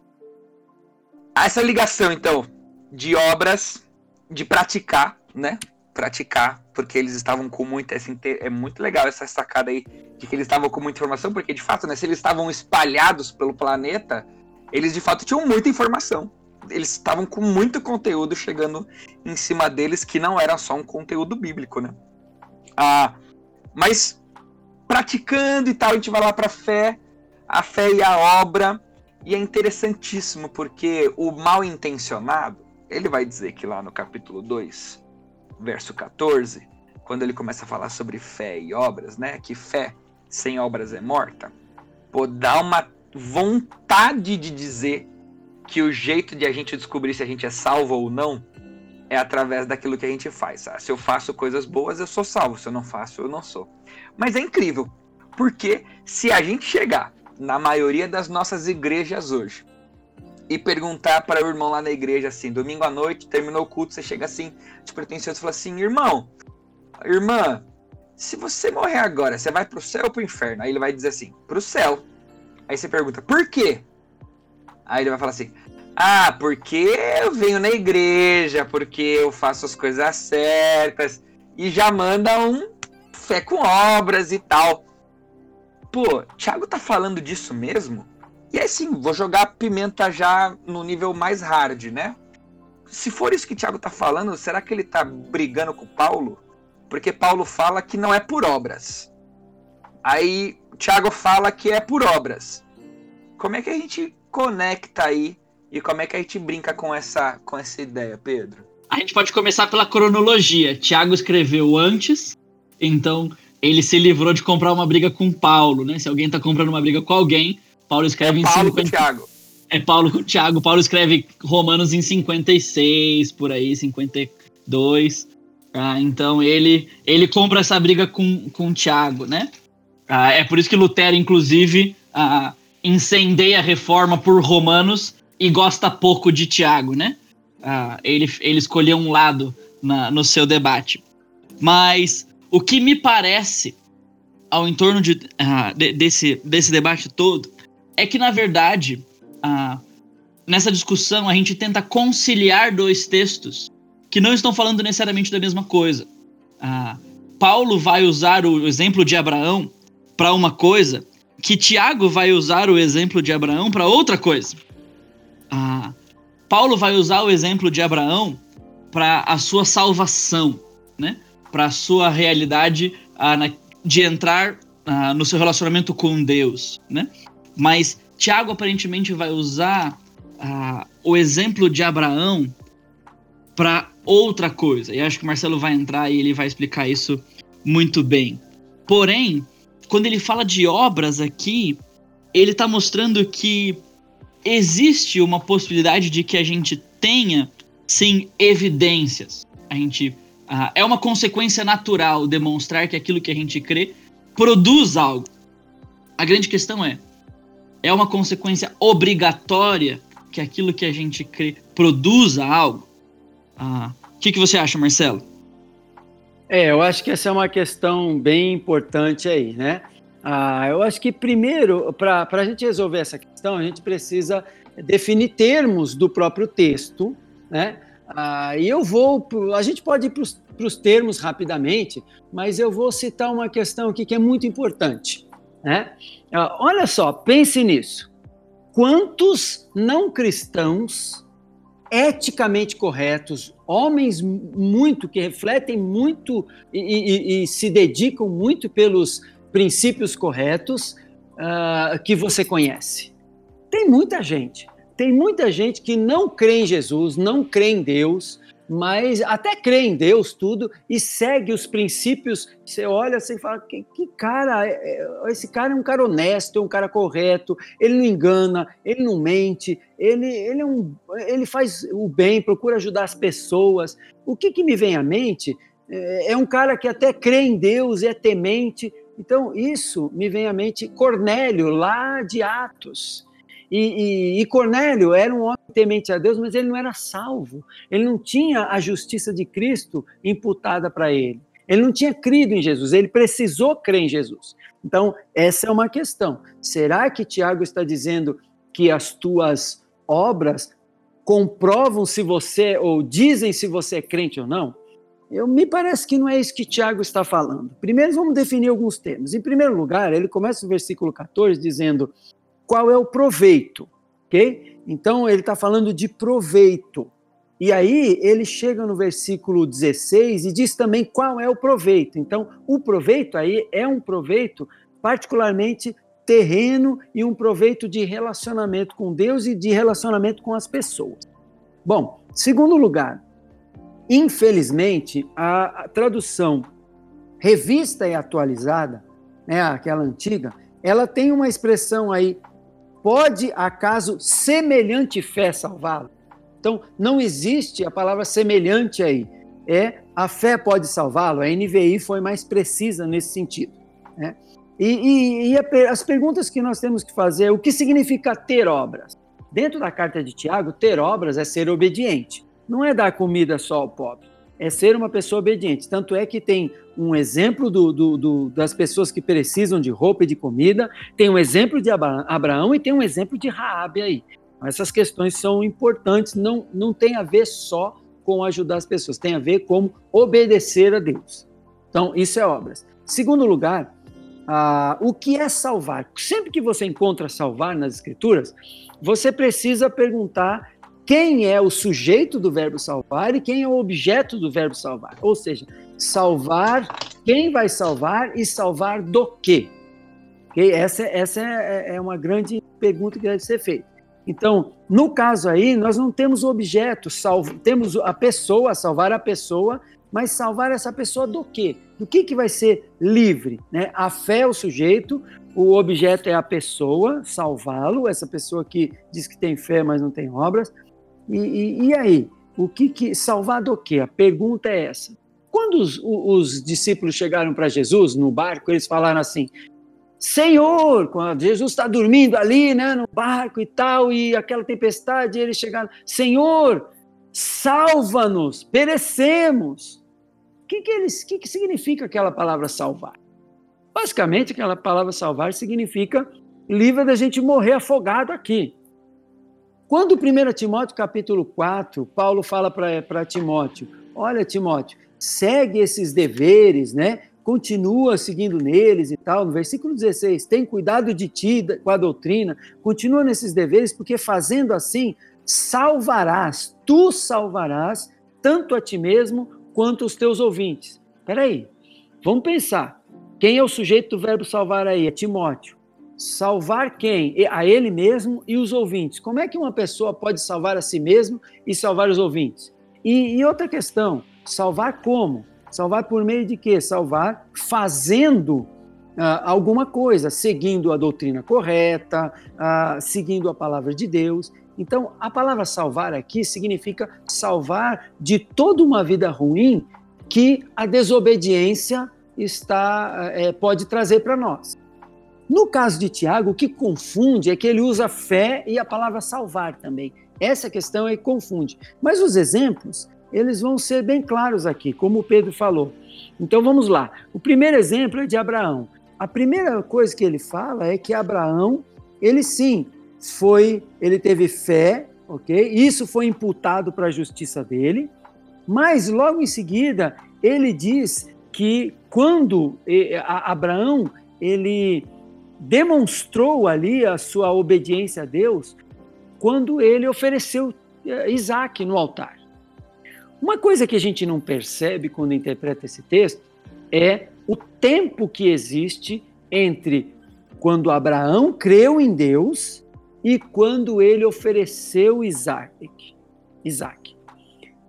essa ligação, então, de obras, de praticar, né? Praticar, porque eles estavam com muita. É muito legal essa sacada aí de que eles estavam com muita informação, porque de fato, né? Se eles estavam espalhados pelo planeta, eles de fato tinham muita informação. Eles estavam com muito conteúdo chegando em cima deles que não era só um conteúdo bíblico, né? Ah, mas praticando e tal, a gente vai lá para fé, a fé e a obra, e é interessantíssimo porque o mal intencionado, ele vai dizer que lá no capítulo 2, verso 14, quando ele começa a falar sobre fé e obras, né, que fé sem obras é morta, pô, dá uma vontade de dizer que o jeito de a gente descobrir se a gente é salvo ou não é através daquilo que a gente faz. Se eu faço coisas boas, eu sou salvo. Se eu não faço, eu não sou. Mas é incrível, porque se a gente chegar na maioria das nossas igrejas hoje e perguntar para o irmão lá na igreja assim, domingo à noite, terminou o culto, você chega assim, de pretensioso e fala assim, irmão, irmã, se você morrer agora, você vai para o céu ou para o inferno? Aí ele vai dizer assim, para o céu. Aí você pergunta, por quê? Aí ele vai falar assim: Ah, porque eu venho na igreja, porque eu faço as coisas certas. E já manda um fé com obras e tal. Pô, Thiago tá falando disso mesmo? E aí sim, vou jogar pimenta já no nível mais hard, né? Se for isso que Thiago tá falando, será que ele tá brigando com Paulo? Porque Paulo fala que não é por obras. Aí Thiago fala que é por obras. Como é que a gente conecta aí e como é que a gente brinca com essa, com essa ideia, Pedro? A gente pode começar pela cronologia. Tiago escreveu antes, então ele se livrou de comprar uma briga com Paulo, né? Se alguém tá comprando uma briga com alguém, Paulo escreve é em Paulo 50... com Tiago. É Paulo com Tiago. Paulo escreve Romanos em 56, por aí, 52. Ah, então ele ele compra essa briga com, com Tiago, né? Ah, é por isso que Lutero, inclusive, ah, incendeia a reforma por Romanos e gosta pouco de Tiago, né? Ah, ele, ele escolheu um lado na, no seu debate. Mas o que me parece ao entorno de, ah, de, desse, desse debate todo é que, na verdade, ah, nessa discussão a gente tenta conciliar dois textos que não estão falando necessariamente da mesma coisa. Ah, Paulo vai usar o exemplo de Abraão para uma coisa que Tiago vai usar o exemplo de Abraão para outra coisa. Ah, Paulo vai usar o exemplo de Abraão para a sua salvação, né? para a sua realidade ah, na, de entrar ah, no seu relacionamento com Deus. Né? Mas Tiago aparentemente vai usar ah, o exemplo de Abraão para outra coisa. E acho que o Marcelo vai entrar e ele vai explicar isso muito bem. Porém, quando ele fala de obras aqui, ele está mostrando que existe uma possibilidade de que a gente tenha, sim, evidências. A gente uh, é uma consequência natural demonstrar que aquilo que a gente crê produz algo. A grande questão é: é uma consequência obrigatória que aquilo que a gente crê produza algo? Ah, o que, que você acha, Marcelo? É, eu acho que essa é uma questão bem importante aí, né? Ah, eu acho que primeiro, para a gente resolver essa questão, a gente precisa definir termos do próprio texto, né? Ah, e eu vou, a gente pode ir para os termos rapidamente, mas eu vou citar uma questão aqui que é muito importante, né? Ah, olha só, pense nisso. Quantos não cristãos eticamente corretos, homens muito que refletem muito e, e, e se dedicam muito pelos princípios corretos uh, que você conhece. Tem muita gente, tem muita gente que não crê em Jesus, não crê em Deus, mas até crê em Deus tudo e segue os princípios. Você olha assim e fala: que, que, cara, é, é, esse cara é um cara honesto, é um cara correto, ele não engana, ele não mente, ele, ele, é um, ele faz o bem, procura ajudar as pessoas. O que, que me vem à mente é, é um cara que até crê em Deus, é temente. Então, isso me vem à mente Cornélio, lá de Atos. E, e, e, Cornélio era um homem temente a Deus, mas ele não era salvo. Ele não tinha a justiça de Cristo imputada para ele. Ele não tinha crido em Jesus, ele precisou crer em Jesus. Então, essa é uma questão. Será que Tiago está dizendo que as tuas obras comprovam se você, ou dizem se você é crente ou não? Eu, me parece que não é isso que Tiago está falando. Primeiro, vamos definir alguns termos. Em primeiro lugar, ele começa o versículo 14 dizendo: qual é o proveito, ok? Então ele está falando de proveito. E aí ele chega no versículo 16 e diz também qual é o proveito. Então o proveito aí é um proveito particularmente terreno e um proveito de relacionamento com Deus e de relacionamento com as pessoas. Bom, segundo lugar, infelizmente a, tradução revista e atualizada, né, aquela antiga, ela tem uma expressão aí Pode acaso semelhante fé salvá-lo? Então, não existe a palavra semelhante aí. É a fé pode salvá-lo. A NVI foi mais precisa nesse sentido. Né? E, e, e a, as perguntas que nós temos que fazer o que significa ter obras? Dentro da carta de Tiago, ter obras é ser obediente. Não é dar comida só ao pobre é ser uma pessoa obediente. Tanto é que tem um exemplo do, do, do, das pessoas que precisam de roupa e de comida, tem um exemplo de Abraão e tem um exemplo de Raabe aí. Essas questões são importantes, não, não tem a ver só com ajudar as pessoas, tem a ver com obedecer a Deus. Então, isso é obras. Segundo lugar, ah, o que é salvar? Sempre que você encontra salvar nas Escrituras, você precisa perguntar quem é o sujeito do verbo salvar e quem é o objeto do verbo salvar. Ou seja, salvar, quem vai salvar e salvar do quê? Okay? Essa, essa é, é uma grande pergunta que deve ser feita. Então, no caso aí, nós não temos o objeto, salvo, temos a pessoa, salvar a pessoa, mas salvar essa pessoa do quê? Do que, que vai ser livre? Né? A fé é o sujeito, o objeto é a pessoa, salvá-lo, essa pessoa que diz que tem fé, mas não tem obras. E, e, e aí? O que, que salvar do quê? A pergunta é essa. Quando os, os discípulos chegaram para Jesus no barco, eles falaram assim: Senhor, Jesus está dormindo ali, né, no barco e tal, e aquela tempestade, eles chegaram: Senhor, salva-nos, perecemos. O que, que, eles, que, que significa aquela palavra salvar? Basicamente, aquela palavra salvar significa livra da gente morrer afogado aqui. Quando 1 Timóteo capítulo 4, Paulo fala para Timóteo, olha Timóteo, segue esses deveres, né? Continua seguindo neles e tal. No versículo 16, tem cuidado de ti com a doutrina, continua nesses deveres, porque fazendo assim, salvarás, tu salvarás tanto a ti mesmo quanto os teus ouvintes. Espera aí, vamos pensar. Quem é o sujeito do verbo salvar aí? É Timóteo. Salvar quem? A ele mesmo e os ouvintes. Como é que uma pessoa pode salvar a si mesmo e salvar os ouvintes? E, e outra questão, salvar como? Salvar por meio de quê? Salvar fazendo uh, alguma coisa, seguindo a doutrina correta, uh, seguindo a palavra de Deus. Então, a palavra salvar aqui significa salvar de toda uma vida ruim que a desobediência está é, pode trazer para nós. No caso de Tiago, o que confunde é que ele usa fé e a palavra salvar também. Essa questão aí confunde. Mas os exemplos, eles vão ser bem claros aqui, como o Pedro falou. Então vamos lá. O primeiro exemplo é de Abraão. A primeira coisa que ele fala é que Abraão, ele sim, foi, ele teve fé, ok? Isso foi imputado para a justiça dele, mas logo em seguida ele diz que quando Abraão ele demonstrou ali a sua obediência a Deus, quando ele ofereceu eh, Isaac no altar. Uma coisa que a gente não percebe quando interpreta esse texto é o tempo que existe entre quando Abraão creu em Deus e quando ele ofereceu Isaac. Isaac.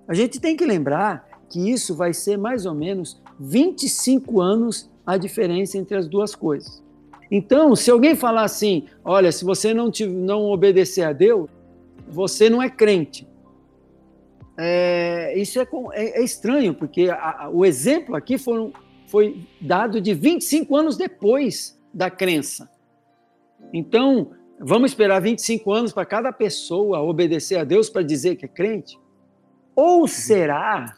A gente tem que lembrar que isso vai ser mais ou menos 25 anos a diferença entre as duas coisas. Então, se alguém falar assim, olha, se você não, te, não obedecer a Deus, você não é crente. É, isso é, é, é, estranho, porque a, a, o exemplo aqui foi dado de 25 anos depois da crença. Então, vamos esperar 25 anos para cada pessoa obedecer a Deus para dizer que é crente? Ou será,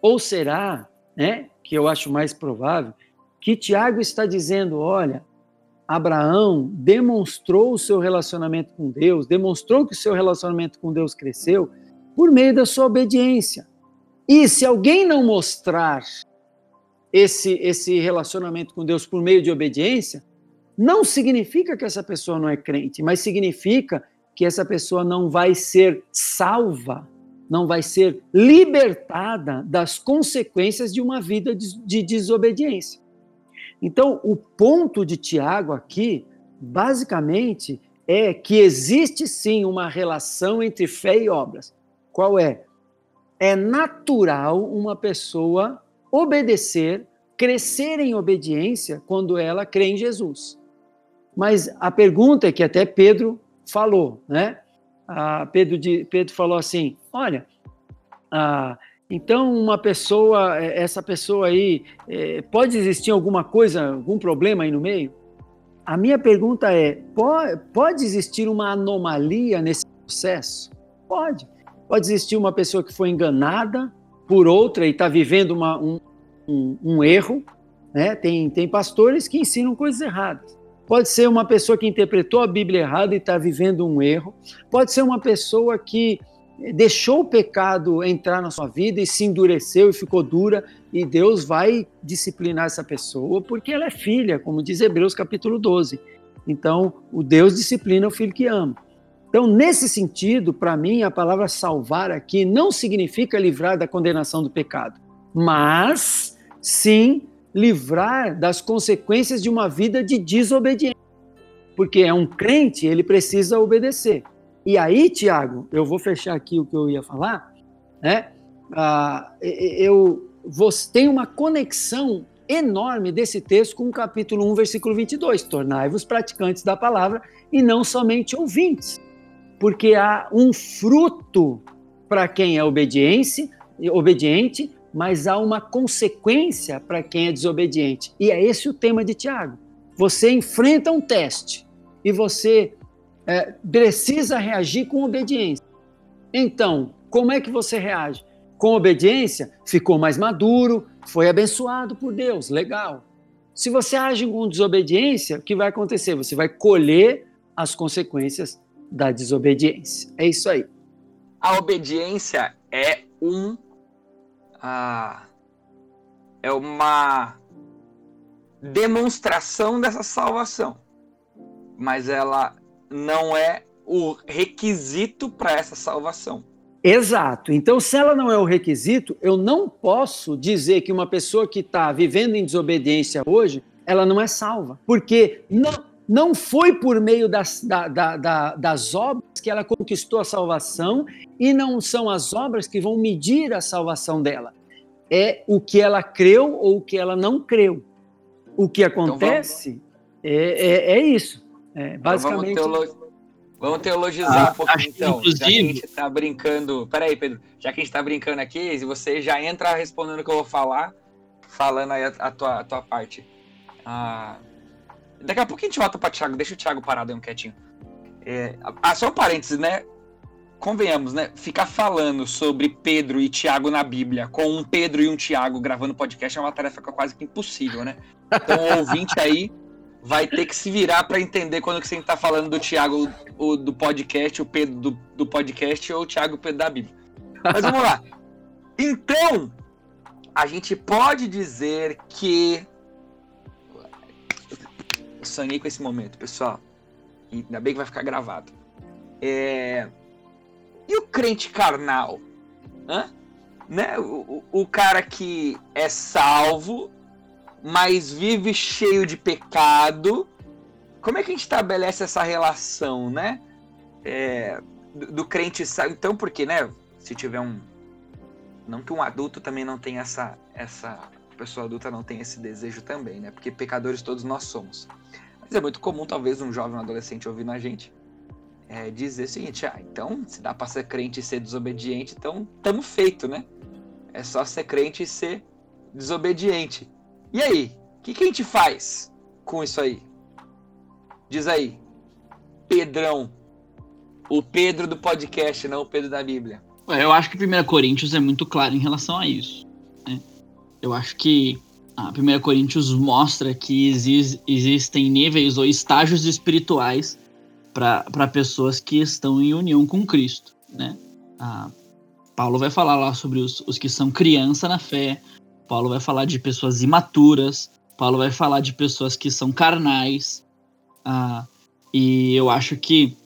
ou será, né, que eu acho mais provável, que Tiago está dizendo, olha, Abraão demonstrou o seu relacionamento com Deus, demonstrou que o seu relacionamento com Deus cresceu por meio da sua obediência. E se alguém não mostrar esse, esse relacionamento com Deus por meio de obediência, não significa que essa pessoa não é crente, mas significa que essa pessoa não vai ser salva, não vai ser libertada das consequências de uma vida de, de desobediência. Então, o ponto de Tiago aqui, basicamente, é que existe sim uma relação entre fé e obras. Qual é? É natural uma pessoa obedecer, crescer em obediência quando ela crê em Jesus. Mas a pergunta é que até Pedro falou, né? Ah, Pedro, de, Pedro falou assim: olha, ah, então, uma pessoa, é, essa pessoa aí, é, pode existir alguma coisa, algum problema aí no meio? A minha pergunta é: pode, pode existir uma anomalia nesse processo? Pode. Pode existir uma pessoa que foi enganada por outra e está vivendo uma, um, um, um, erro. Né? Tem, tem pastores que ensinam coisas erradas. Pode ser uma pessoa que interpretou a Bíblia errada e está vivendo um erro. Pode ser uma pessoa que deixou o pecado entrar na sua vida e se endureceu e ficou dura, e Deus vai disciplinar essa pessoa porque ela é filha, como diz Hebreus capítulo 12. Então, o Deus disciplina o filho que ama. Então, nesse sentido, para mim, a palavra salvar aqui não significa livrar da condenação do pecado, mas sim livrar das consequências de uma vida de desobediência. Porque é um crente, ele precisa obedecer. E aí, Tiago, eu vou fechar aqui o que eu ia falar, né? Ah, eu tem uma conexão enorme desse texto com o capítulo 1, versículo 22. Tornai-vos praticantes da palavra e não somente ouvintes, porque há um fruto para quem é obediente, obediente, mas há uma consequência para quem é desobediente. E é esse o tema de Tiago. Você enfrenta um teste e você é, precisa reagir com obediência. Então, como é que você reage? Com obediência, ficou mais maduro, foi abençoado por Deus, legal. Se você age com desobediência, o que vai acontecer? Você vai colher as consequências da desobediência. É isso aí. A obediência é um. Ah, é uma demonstração dessa salvação. Mas ela não é o requisito para essa salvação. Exato. Então, se ela não é o requisito, eu não posso dizer que uma pessoa que está vivendo em desobediência hoje, ela não é salva. Porque não, não foi por meio das, da, da, da, das obras que ela conquistou a salvação e não são as obras que vão medir a salvação dela. É o que ela creu ou o que ela não creu. O que então acontece então é, é, é isso. É, basicamente. Então vamos, teolo... vamos teologizar ah, um pouquinho, então. Inclusive... Já que a gente tá brincando. Peraí, Pedro. Já que a gente tá brincando aqui, se você já entra respondendo o que eu vou falar, falando aí a, a tua, a tua parte. Ah, daqui a pouco a gente volta para Thiago. Deixa o Thiago parado aí um quietinho. É, ah, só um parênteses, né? convenhamos, né? Ficar falando sobre Pedro e Tiago na Bíblia, com um Pedro e um Tiago gravando podcast, é uma tarefa quase que impossível, né? Então o ouvinte aí vai ter que se virar para entender quando que você está falando do Tiago o, do podcast, o Pedro do, do podcast ou o Tiago Pedro da Bíblia. Mas vamos lá. Então, a gente pode dizer que. Eu sonhei com esse momento, pessoal. Ainda bem que vai ficar gravado. É... E o crente carnal? Hã? Né? O, o, o cara que é salvo, mas vive cheio de pecado. Como é que a gente estabelece essa relação, né? É, do, do crente salvo. Então, porque, né? Se tiver um. Não que um adulto também não tenha essa. essa pessoa adulta não tenha esse desejo também, né? Porque pecadores todos nós somos. Mas é muito comum, talvez, um jovem, um adolescente ouvindo a gente é, dizer o seguinte: ah, então, se dá pra ser crente e ser desobediente, então tamo feito, né? É só ser crente e ser desobediente. E aí? O que, que a gente faz com isso aí? Diz aí. Pedrão. O Pedro do podcast, não o Pedro da Bíblia. Eu acho que 1 Coríntios é muito claro em relação a isso. Né? Eu acho que a 1 Coríntios mostra que existem níveis ou estágios espirituais para pessoas que estão em união com Cristo, né? Ah, Paulo vai falar lá sobre os, os que são criança na fé, Paulo vai falar de pessoas imaturas, Paulo vai falar de pessoas que são carnais, ah, e eu acho que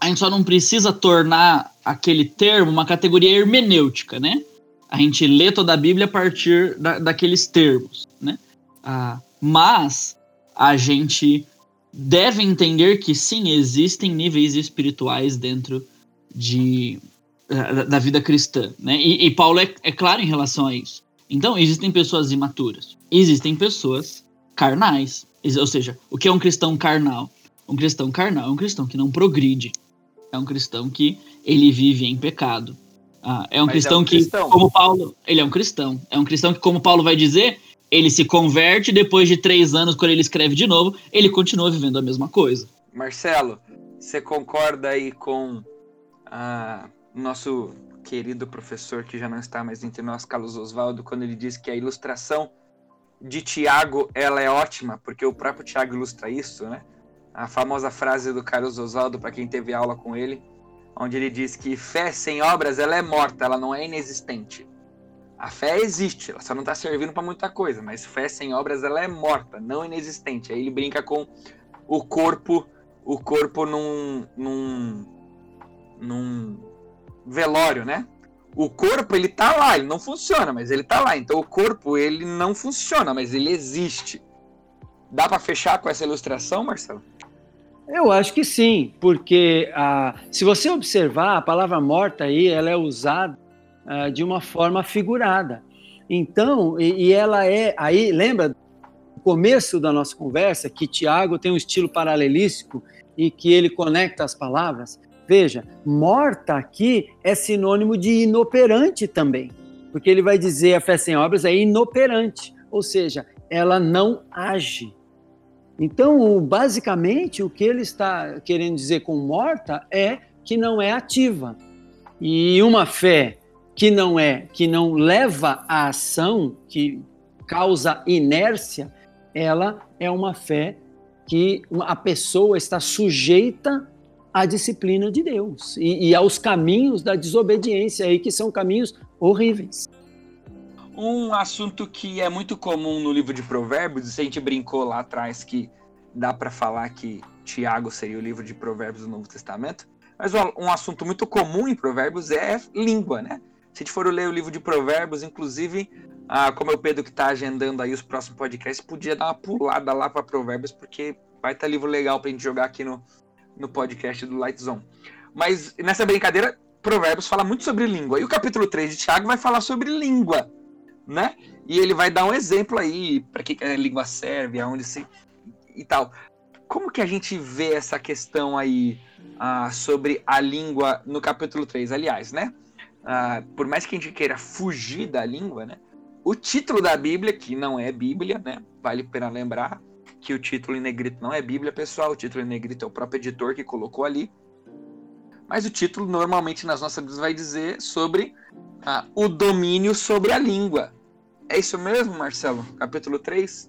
a gente só não precisa tornar aquele termo uma categoria hermenêutica, né? A gente lê toda a Bíblia a partir da, daqueles termos, né? Ah, mas a gente deve entender que sim, existem níveis espirituais dentro de, da, da vida cristã. Né? E, e Paulo é, é, claro em relação a isso. Então, existem pessoas imaturas, existem pessoas carnais. Ou seja, o que é um cristão carnal? Um cristão carnal é um cristão que não progride. É um cristão que ele vive em pecado. Ah, é um Mas cristão é um que, cristão. como Paulo, ele é um cristão. É um cristão que, como Paulo vai dizer, ele se converte depois de três anos, quando ele escreve de novo, ele continua vivendo a mesma coisa. Marcelo, você concorda aí com o ah, nosso querido professor que já não está mais entre nós, Carlos Oswaldo, quando ele diz que a ilustração de Tiago ela é ótima, porque o próprio Tiago ilustra isso, né? A famosa frase do Carlos Oswaldo, para quem teve aula com ele, onde ele diz que fé sem obras ela é morta, ela não é inexistente. A fé existe, ela só não está servindo para muita coisa, mas fé sem obras ela é morta, não inexistente. Aí ele brinca com o corpo, o corpo num, num, num velório, né? O corpo ele tá lá, ele não funciona, mas ele tá lá. Então o corpo ele não funciona, mas ele existe. Dá para fechar com essa ilustração, Marcelo? Eu acho que sim, porque ah, se você observar a palavra morta aí, ela é usada uh, de uma forma figurada. Então, e, e ela é. Aí, lembra o começo da nossa conversa que Tiago tem um estilo paralelístico e que ele conecta as palavras? Veja, morta aqui é sinônimo de inoperante também, porque ele vai dizer a fé sem obras é inoperante, ou seja, ela não age. Então, basicamente, o que ele está querendo dizer com morta é que não é ativa. E uma fé que não é, que não leva à ação, que causa inércia, ela é uma fé que a pessoa está sujeita à disciplina de Deus e, e aos caminhos da desobediência aí que são caminhos horríveis. Um assunto que é muito comum no livro de Provérbios, a gente brincou lá atrás que dá para falar que Tiago seria o livro de Provérbios do Novo Testamento, mas um assunto muito comum em Provérbios é língua, né? Se a gente for ler o livro de Provérbios, inclusive, ah, como é o Pedro que está agendando aí os próximos podcasts, podia dar uma pulada lá para Provérbios, porque vai estar tá livro legal para a gente jogar aqui no, no podcast do Light Zone. Mas nessa brincadeira, Provérbios fala muito sobre língua. E o capítulo 3 de Tiago vai falar sobre língua, né? E ele vai dar um exemplo aí para que a língua serve, aonde se e tal. Como que a gente vê essa questão aí ah, sobre a língua no capítulo 3, aliás, né? uh, por mais que a gente queira fugir da língua, né? O título da Bíblia, que não é Bíblia, né? Vale a pena lembrar que o título em negrito não é Bíblia, pessoal. O título em negrito é o próprio editor que colocou ali. mas o título normalmente nas nossas Bíblias vai dizer sobre ah, o domínio sobre a língua. É isso mesmo, Marcelo? Capítulo 3?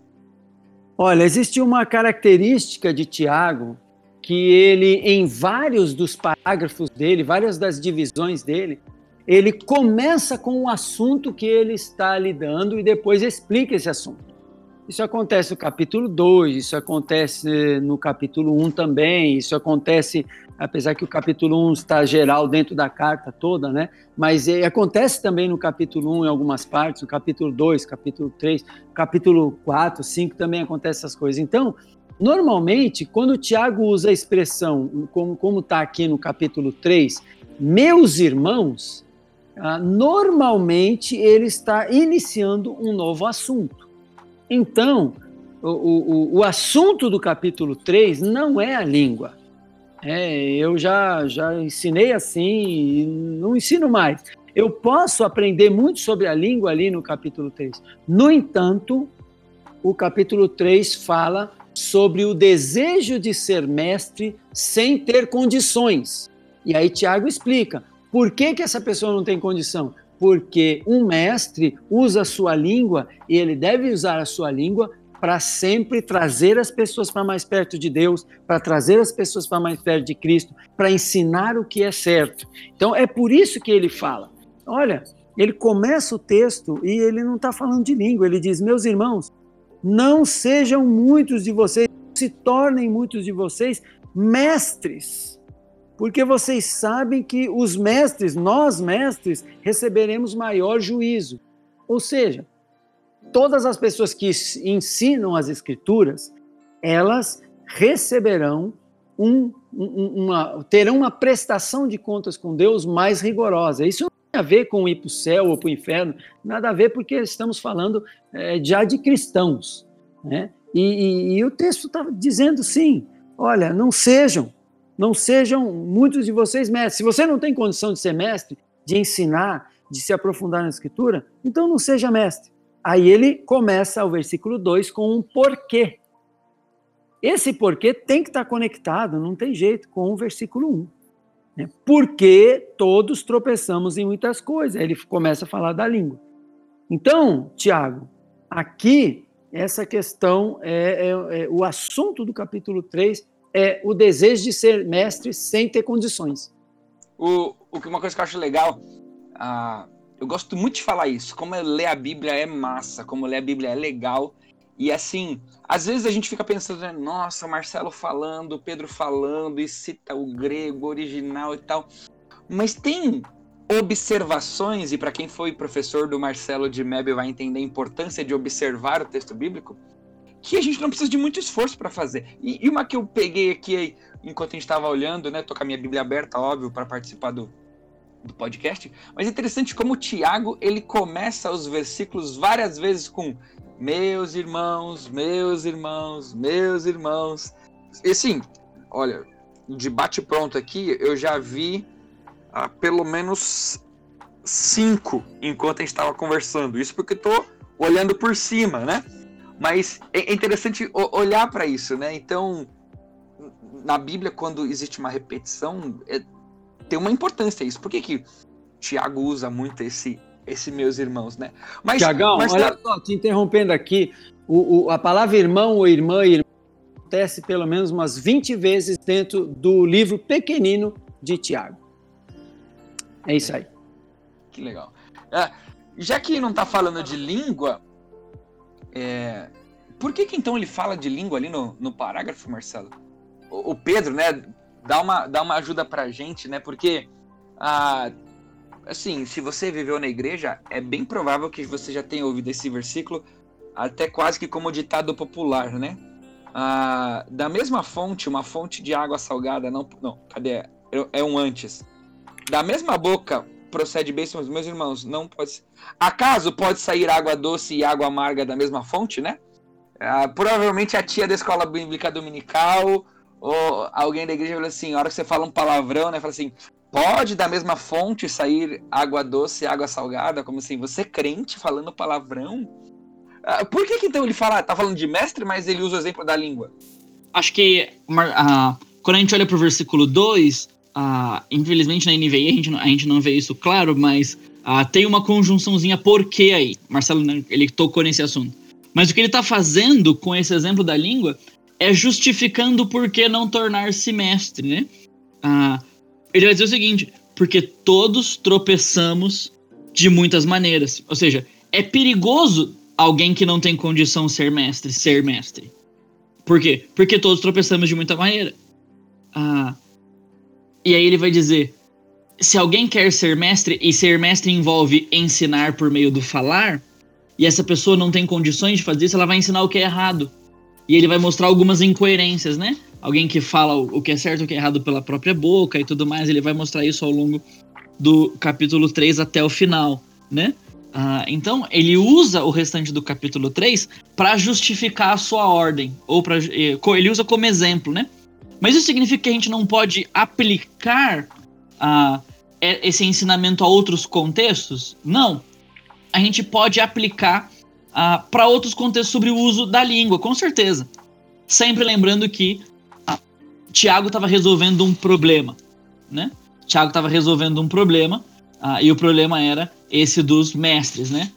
Olha, existe uma característica de Tiago que ele, em vários dos parágrafos dele, várias das divisões dele, ele começa com o assunto que ele está lidando e depois explica esse assunto. Isso acontece no capítulo 2, isso acontece no capítulo 1 um também, isso acontece, apesar que o capítulo 1 um está geral dentro da carta toda, né? Mas é, acontece também no capítulo 1 um, em algumas partes, no capítulo 2, capítulo 3, capítulo 4, 5 também acontece essas coisas. Então, normalmente, quando o Tiago usa a expressão, como está aqui no capítulo 3, meus irmãos, ah, normalmente ele está iniciando um novo assunto. Então, o, o, o assunto do capítulo 3 não é a língua. É, eu já, já ensinei assim não ensino mais. Eu posso aprender muito sobre a língua ali no capítulo 3. No entanto, o capítulo 3 fala sobre o desejo de ser mestre sem ter condições. E aí Tiago explica por que, que essa pessoa não tem condição porque um mestre usa a sua língua e ele deve usar a sua língua para sempre trazer as pessoas para mais perto de Deus, para trazer as pessoas para mais perto de Cristo, para ensinar o que é certo. Então é por isso que ele fala. Olha, ele começa o texto e ele não está falando de língua, ele diz: Meus irmãos, não sejam muitos de vocês, se tornem muitos de vocês mestres porque vocês sabem que os mestres, nós mestres, receberemos maior juízo. Ou seja, todas as pessoas que ensinam as escrituras, elas receberão um, uma, terão uma prestação de contas com Deus mais rigorosa. Isso não tem a ver com ir para o céu ou para o inferno, nada a ver, porque estamos falando é, já de cristãos. Né? E, e, e o texto está dizendo sim: olha, não sejam não sejam muitos de vocês mestres. Se você não tem condição de ser mestre, de ensinar, de se aprofundar na escritura, então não seja mestre. Aí ele começa o versículo 2 com um porquê. Esse porquê tem que estar conectado, não tem jeito, com o versículo 1. Né? Porque todos tropeçamos em muitas coisas. Aí ele começa a falar da língua. Então, Tiago, aqui, essa questão é, é, é o assunto do capítulo 3 é o desejo de ser mestre sem ter condições. O, uma coisa que eu acho legal, uh, eu gosto muito de falar isso, como ler a Bíblia é massa, como ler a Bíblia é legal. E assim, às vezes a gente fica pensando, né, nossa, Marcelo falando, Pedro falando, e cita o grego original e tal. Mas tem observações, e para quem foi professor do Marcelo de Mebel vai entender a importância de observar o texto bíblico que a gente não precisa de muito esforço para fazer. E, e, uma que eu peguei aqui enquanto a gente estava olhando, né? Tô com a minha Bíblia aberta, óbvio, para participar do, do podcast. Mas é interessante como o Tiago ele começa os versículos várias vezes com meus irmãos, meus irmãos, meus irmãos. E assim, olha, de bate pronto aqui, eu já vi ah, pelo menos cinco enquanto a gente estava conversando. Isso porque eu tô olhando por cima, né? Mas é, é interessante olhar para isso, né? Então, na Bíblia, quando existe uma repetição, é, tem uma importância isso. Por que, que Tiago usa muito esse, esse meus irmãos, né? Mas, Tiagão, mas olha tá... só, te interrompendo aqui, o, o, a palavra irmão ou irmã, irmã acontece pelo menos umas 20 vezes dentro do livro pequenino de Tiago. É isso aí. Que legal. É, já que não está falando de língua, é... Por que, que então ele fala de língua ali no, no parágrafo, Marcelo? O, o, Pedro, né, dá uma, dá uma ajuda pra gente, né? Porque, ah, assim, se você viveu na igreja, é bem provável que você já tenha ouvido esse versículo até quase que como ditado popular, né? Ah, da mesma fonte, uma fonte de água salgada, não, não, cadê? É, é um antes. Da mesma boca procede bênçãos, meus irmãos, não pode. Acaso pode sair água doce e água amarga da mesma fonte, né? Ah, provavelmente a tia da escola bíblica dominical ou alguém da igreja falou assim, a hora que você fala um palavrão, né, fala assim, pode da mesma fonte sair água doce e água salgada, como assim, você é crente falando palavrão? Ah, por que, que então ele fala, tá falando de mestre, mas ele usa o exemplo da língua? Acho que uh, quando a gente olha pro versículo 2, ah, infelizmente na NVI a gente, não, a gente não vê isso claro, mas ah, tem uma conjunçãozinha porquê aí. Marcelo, né, ele tocou nesse assunto. Mas o que ele está fazendo com esse exemplo da língua é justificando por que não tornar-se mestre, né? Ah, ele vai dizer o seguinte: porque todos tropeçamos de muitas maneiras. Ou seja, é perigoso alguém que não tem condição ser mestre ser mestre. Por quê? Porque todos tropeçamos de muita maneira. Ah, e aí ele vai dizer: se alguém quer ser mestre, e ser mestre envolve ensinar por meio do falar, e essa pessoa não tem condições de fazer isso, ela vai ensinar o que é errado. E ele vai mostrar algumas incoerências, né? Alguém que fala o que é certo e o que é errado pela própria boca e tudo mais, ele vai mostrar isso ao longo do capítulo 3 até o final, né? Ah, então, ele usa o restante do capítulo 3 para justificar a sua ordem, ou para eh, ele usa como exemplo, né? Mas isso significa que a gente não pode aplicar uh, esse ensinamento a outros contextos? Não. A gente pode aplicar uh, para outros contextos sobre o uso da língua, com certeza. Sempre lembrando que uh, Tiago estava resolvendo um problema, né? Tiago estava resolvendo um problema e o problema era esse dos mestres, né?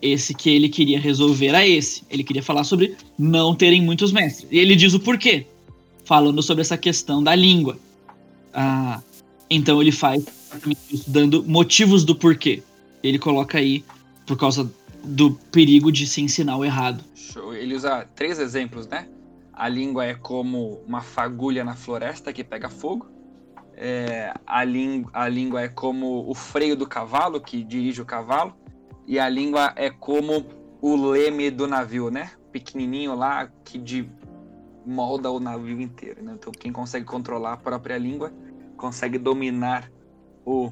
esse que ele queria resolver era esse. Ele queria falar sobre não terem muitos mestres. E ele diz o porquê falando sobre essa questão da língua. Ah, então ele faz dando motivos do porquê. Ele coloca aí por causa do perigo de se ensinar o errado. Ele usa três exemplos, né? A língua é como uma fagulha na floresta que pega fogo. É, a, a língua é como o freio do cavalo que dirige o cavalo. E a língua é como o leme do navio, né? Pequenininho lá que de, molda o navio inteiro. Né? Então, quem consegue controlar a própria língua consegue dominar o,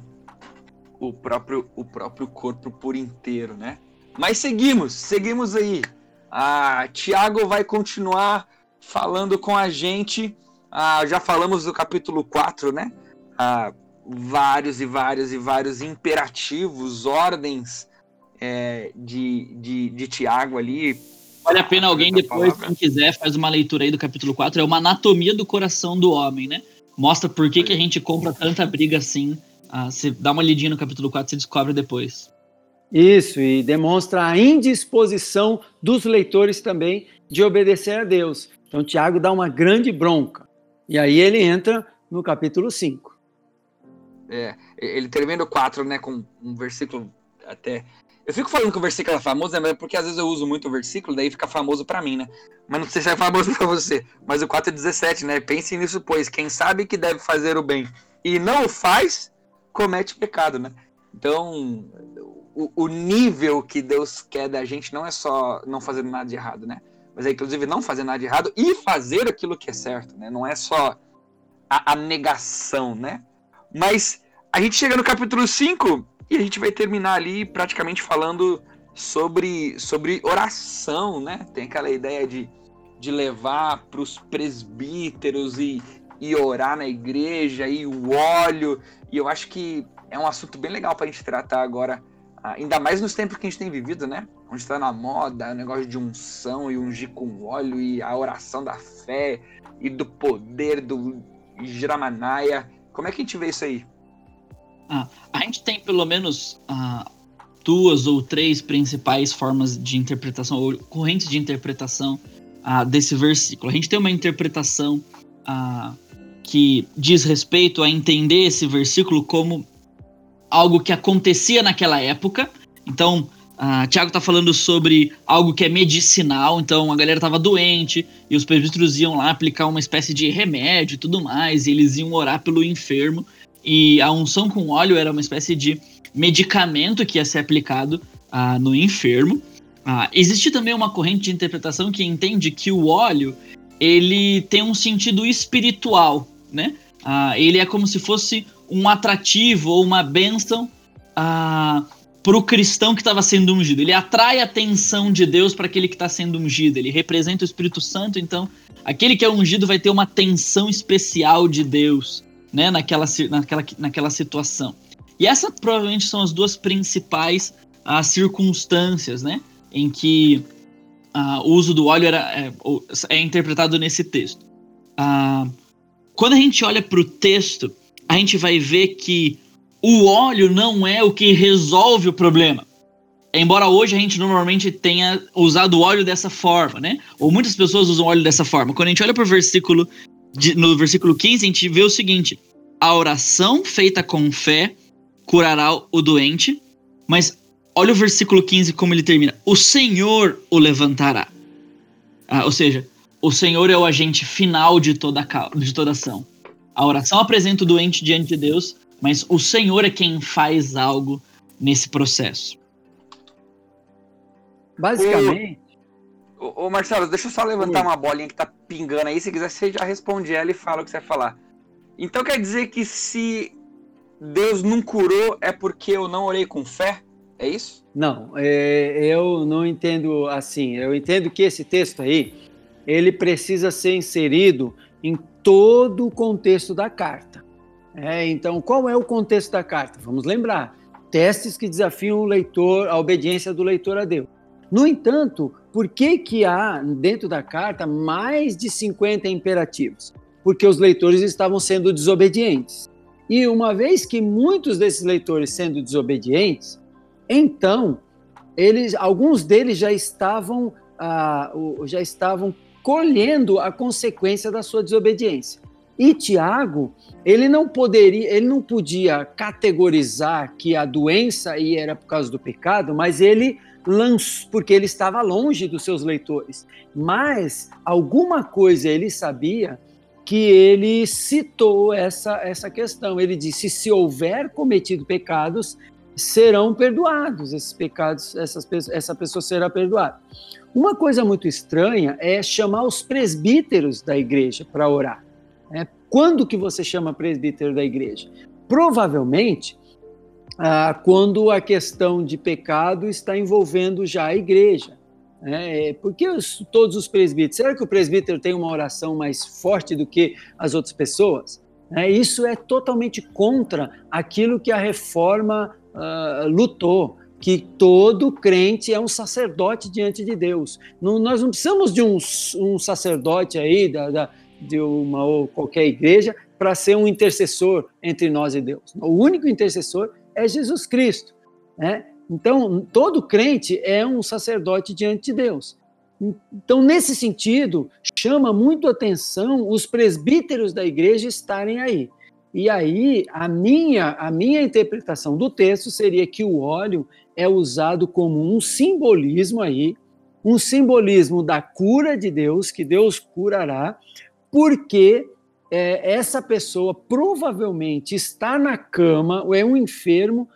o, próprio, o próprio corpo por inteiro, né? Mas seguimos, seguimos aí. Ah, Tiago vai continuar falando com a gente. Ah, já falamos do capítulo 4, né? Ah, vários e vários e vários imperativos, ordens é, de, de, de Tiago ali, Vale a pena alguém depois, quem quiser, faz uma leitura aí do capítulo 4. É uma anatomia do coração do homem, né? Mostra por que, que a gente compra tanta briga assim. Ah, você dá uma lidinha no capítulo 4, você descobre depois. Isso, e demonstra a indisposição dos leitores também de obedecer a Deus. Então, Tiago dá uma grande bronca. E aí ele entra no capítulo 5. É, ele termina o 4, né, com um versículo até eu fico falando que o versículo é famoso, né? Porque às vezes eu uso muito o versículo, daí fica famoso para mim, né? Mas não sei se é famoso para você. Mas o 4 é 17, né? Pense nisso, pois. Quem sabe que deve fazer o bem e não o faz, comete pecado, né? Então, o, o nível que Deus quer da gente não é só não fazer nada de errado, né? Mas é inclusive não fazer nada de errado e fazer aquilo que é certo, né? Não é só a, a negação, né? Mas a gente chega no capítulo 5 e a gente vai terminar ali praticamente falando sobre, sobre oração, né? Tem aquela ideia de, de levar para os presbíteros e, e orar na igreja, e o óleo. E eu acho que é um assunto bem legal para a gente tratar agora, ainda mais nos tempos que a gente tem vivido, né? Onde está na moda o negócio de unção e ungir com óleo e a oração da fé e do poder do Jramanaia. Como é que a gente vê isso aí? Ah, a gente tem pelo menos ah, duas ou três principais formas de interpretação, ou correntes de interpretação ah, desse versículo. A gente tem uma interpretação ah, que diz respeito a entender esse versículo como algo que acontecia naquela época. Então, Uh, Tiago está falando sobre algo que é medicinal, então a galera estava doente e os presbíteros iam lá aplicar uma espécie de remédio e tudo mais, e eles iam orar pelo enfermo. E a unção com óleo era uma espécie de medicamento que ia ser aplicado ah, no enfermo. Ah, existe também uma corrente de interpretação que entende que o óleo ele tem um sentido espiritual, né? Ah, ele é como se fosse um atrativo ou uma bênção ah, para o cristão que estava sendo ungido. Ele atrai a atenção de Deus para aquele que está sendo ungido. Ele representa o Espírito Santo, então aquele que é ungido vai ter uma atenção especial de Deus né, naquela, naquela, naquela situação. E essas provavelmente são as duas principais uh, circunstâncias né, em que uh, o uso do óleo era, é, é interpretado nesse texto. Uh, quando a gente olha para o texto, a gente vai ver que o óleo não é o que resolve o problema. Embora hoje a gente normalmente tenha usado o óleo dessa forma, né? Ou muitas pessoas usam óleo dessa forma. Quando a gente olha para o versículo, de, no versículo 15, a gente vê o seguinte: a oração feita com fé curará o doente, mas olha o versículo 15 como ele termina: o Senhor o levantará. Ah, ou seja, o Senhor é o agente final de toda, de toda ação. A oração apresenta o doente diante de Deus, mas o Senhor é quem faz algo nesse processo. Basicamente. Ô, ô Marcelo, deixa eu só levantar Oi. uma bolinha que tá pingando aí. Se quiser, você já responde ela e fala o que você vai falar. Então quer dizer que se Deus não curou é porque eu não orei com fé? É isso? Não, é, eu não entendo assim. Eu entendo que esse texto aí ele precisa ser inserido em todo o contexto da carta. É, então, qual é o contexto da carta? Vamos lembrar: testes que desafiam o leitor, a obediência do leitor a Deus. No entanto, por que, que há dentro da carta mais de 50 imperativos? Porque os leitores estavam sendo desobedientes. E uma vez que muitos desses leitores sendo desobedientes, então eles, alguns deles já estavam, ah, já estavam colhendo a consequência da sua desobediência. E Tiago, ele não poderia, ele não podia categorizar que a doença aí era por causa do pecado, mas ele lançou, porque ele estava longe dos seus leitores. Mas alguma coisa ele sabia que ele citou essa, essa questão. Ele disse: se houver cometido pecados, serão perdoados. Esses pecados, essas, essa pessoa será perdoada. Uma coisa muito estranha é chamar os presbíteros da igreja para orar. Né? Quando que você chama presbítero da igreja? Provavelmente ah, quando a questão de pecado está envolvendo já a igreja. Né? Porque os, todos os presbíteros, será que o presbítero tem uma oração mais forte do que as outras pessoas? É, isso é totalmente contra aquilo que a reforma uh, lutou que todo crente é um sacerdote diante de Deus. Não, nós não precisamos de um, um sacerdote aí da, da, de uma ou qualquer igreja para ser um intercessor entre nós e Deus. O único intercessor é Jesus Cristo. Né? Então, todo crente é um sacerdote diante de Deus. Então, nesse sentido, chama muito atenção os presbíteros da igreja estarem aí. E aí, a minha, a minha interpretação do texto seria que o óleo é usado como um simbolismo aí, um simbolismo da cura de Deus, que Deus curará, porque é, essa pessoa provavelmente está na cama, ou é um enfermo,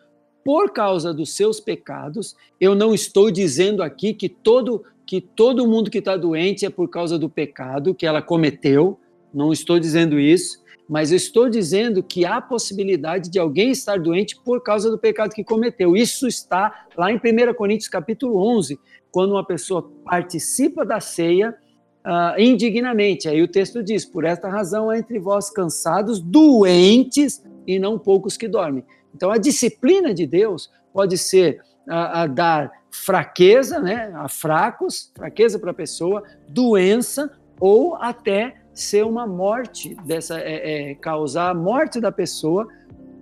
por causa dos seus pecados. Eu não estou dizendo aqui que todo, que todo mundo que está doente é por causa do pecado que ela cometeu, não estou dizendo isso mas eu estou dizendo que há possibilidade de alguém estar doente por causa do pecado que cometeu. Isso está lá em 1 Coríntios capítulo 11, quando uma pessoa participa da ceia uh, indignamente. Aí o texto diz: Por esta razão há entre vós cansados, doentes e não poucos que dormem. Então a disciplina de Deus pode ser a, a dar fraqueza, né, a fracos, fraqueza para a pessoa, doença ou até ser uma morte dessa é, é, causar a morte da pessoa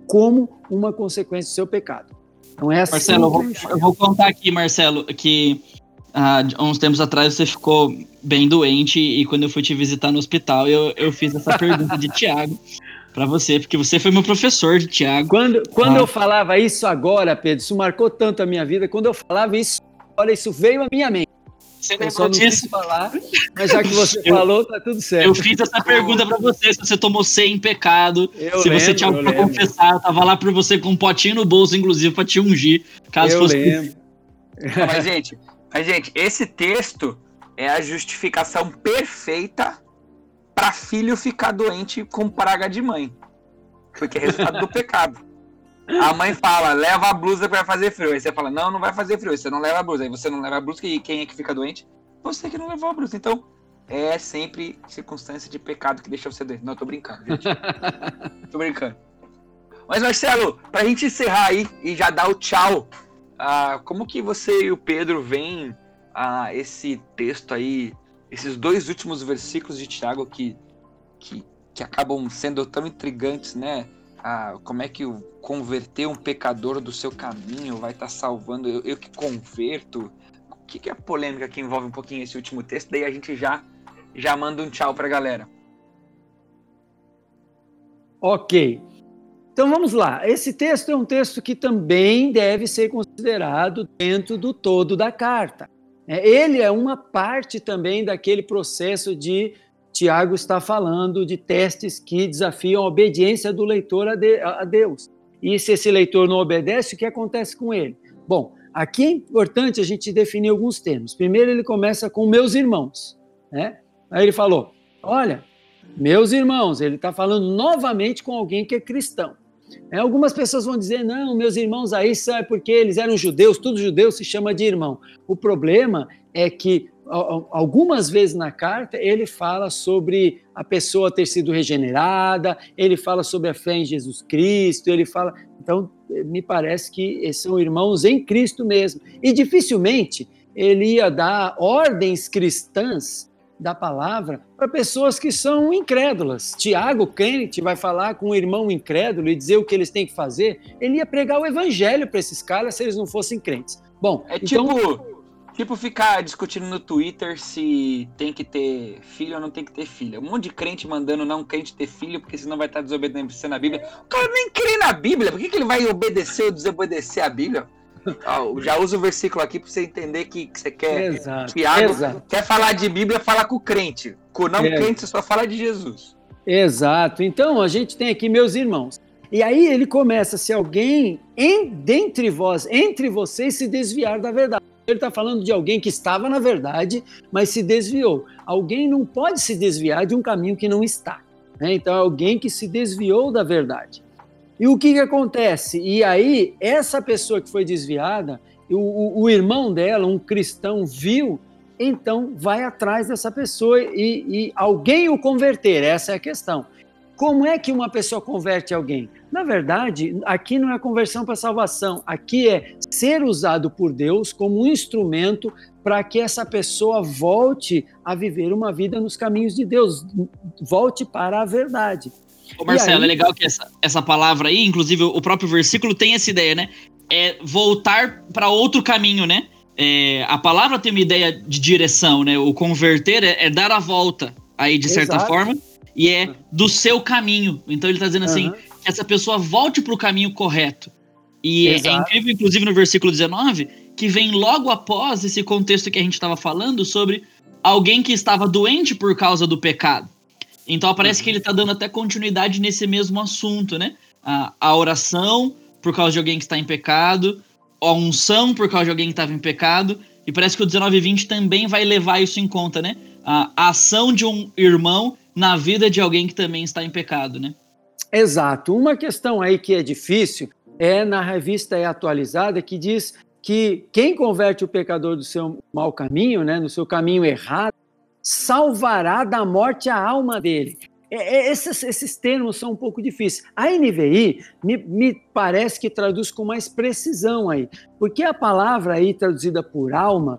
como uma consequência do seu pecado. Então é assim Marcelo, eu vou, eu vou contar aqui, Marcelo, que há ah, uns tempos atrás você ficou bem doente e quando eu fui te visitar no hospital eu, eu fiz essa pergunta de Tiago para você, porque você foi meu professor de Tiago. Quando, quando ah. eu falava isso agora, Pedro, isso marcou tanto a minha vida. Quando eu falava isso, olha, isso veio à minha mente. Você eu só não disso? falar, mas já que você eu, falou, tá tudo certo. Eu fiz essa pergunta para você, se você tomou 100 em pecado, eu se lembro, você tinha algo pra confessar, eu tava lá para você com um potinho no bolso, inclusive, para te ungir, caso eu fosse... Lembro. Mas, gente, mas, gente, esse texto é a justificação perfeita para filho ficar doente com praga de mãe. Porque é resultado do pecado. A mãe fala, leva a blusa para fazer frio. Aí você fala, não, não vai fazer frio. Você não leva a blusa. Aí você não leva a blusa e quem é que fica doente? Você que não levou a blusa. Então, é sempre circunstância de pecado que deixa você doente. Não, eu tô brincando, gente. tô brincando. Mas, Marcelo, pra gente encerrar aí e já dar o tchau, uh, como que você e o Pedro veem uh, esse texto aí, esses dois últimos versículos de Tiago que, que, que acabam sendo tão intrigantes, né? como é que converter um pecador do seu caminho vai estar tá salvando eu, eu, que converto? O que, que é a polêmica que envolve um pouquinho esse último texto? Daí a gente já, já manda um tchau para a galera. Ok. Então vamos lá. Esse texto é um texto que também deve ser considerado dentro do todo da carta. É, ele é uma parte também daquele processo de Tiago está falando de testes que desafiam a obediência do leitor a, de, a Deus. E se esse leitor não obedece, o que acontece com ele? Bom, aqui é importante a gente definir alguns termos. Primeiro, ele começa com meus irmãos. Né? Aí ele falou: Olha, meus irmãos, ele está falando novamente com alguém que é cristão. É, algumas pessoas vão dizer, não, meus irmãos aí é porque eles eram judeus, tudo judeu se chama de irmão. O problema é que algumas vezes na carta ele fala sobre a pessoa ter sido regenerada, ele fala sobre a fé em Jesus Cristo, ele fala. Então, me parece que são irmãos em Cristo mesmo. E dificilmente ele ia dar ordens cristãs da palavra para pessoas que são incrédulas. Tiago, crente, vai falar com um irmão incrédulo e dizer o que eles têm que fazer. Ele ia pregar o evangelho para esses caras se eles não fossem crentes. Bom, é então... tipo, tipo ficar discutindo no Twitter se tem que ter filho ou não tem que ter filha. Um monte de crente mandando não crente ter filho porque senão vai estar desobedecendo a Bíblia. O cara nem crê na Bíblia, por que, que ele vai obedecer ou desobedecer a Bíblia? Já usa o versículo aqui para você entender que, que você quer. Exato, Tiago exato. quer falar de Bíblia, fala com o crente. Com o não é. crente, você só fala de Jesus. Exato. Então, a gente tem aqui meus irmãos. E aí ele começa, se alguém em, dentre vós, entre vocês, se desviar da verdade. Ele está falando de alguém que estava na verdade, mas se desviou. Alguém não pode se desviar de um caminho que não está. Né? Então, é alguém que se desviou da verdade. E o que, que acontece? E aí, essa pessoa que foi desviada, o, o, o irmão dela, um cristão, viu, então vai atrás dessa pessoa e, e alguém o converter, essa é a questão. Como é que uma pessoa converte alguém? Na verdade, aqui não é conversão para salvação, aqui é ser usado por Deus como um instrumento para que essa pessoa volte a viver uma vida nos caminhos de Deus, volte para a verdade. Ô Marcelo, aí... é legal que essa, essa palavra aí, inclusive o próprio versículo tem essa ideia, né? É voltar para outro caminho, né? É, a palavra tem uma ideia de direção, né? O converter é, é dar a volta aí, de certa Exato. forma, e é do seu caminho. Então ele está dizendo assim, que essa pessoa volte para o caminho correto. E é, é incrível, inclusive, no versículo 19, que vem logo após esse contexto que a gente estava falando sobre alguém que estava doente por causa do pecado. Então parece que ele está dando até continuidade nesse mesmo assunto, né? A, a oração por causa de alguém que está em pecado, a unção por causa de alguém que estava em pecado, e parece que o 19 e 20 também vai levar isso em conta, né? A, a ação de um irmão na vida de alguém que também está em pecado, né? Exato. Uma questão aí que é difícil é na revista é atualizada que diz que quem converte o pecador do seu mau caminho, né, no seu caminho errado, salvará da morte a alma dele. É, é, esses, esses, termos são um pouco difíceis. A NVI me, me, parece que traduz com mais precisão aí, porque a palavra aí traduzida por alma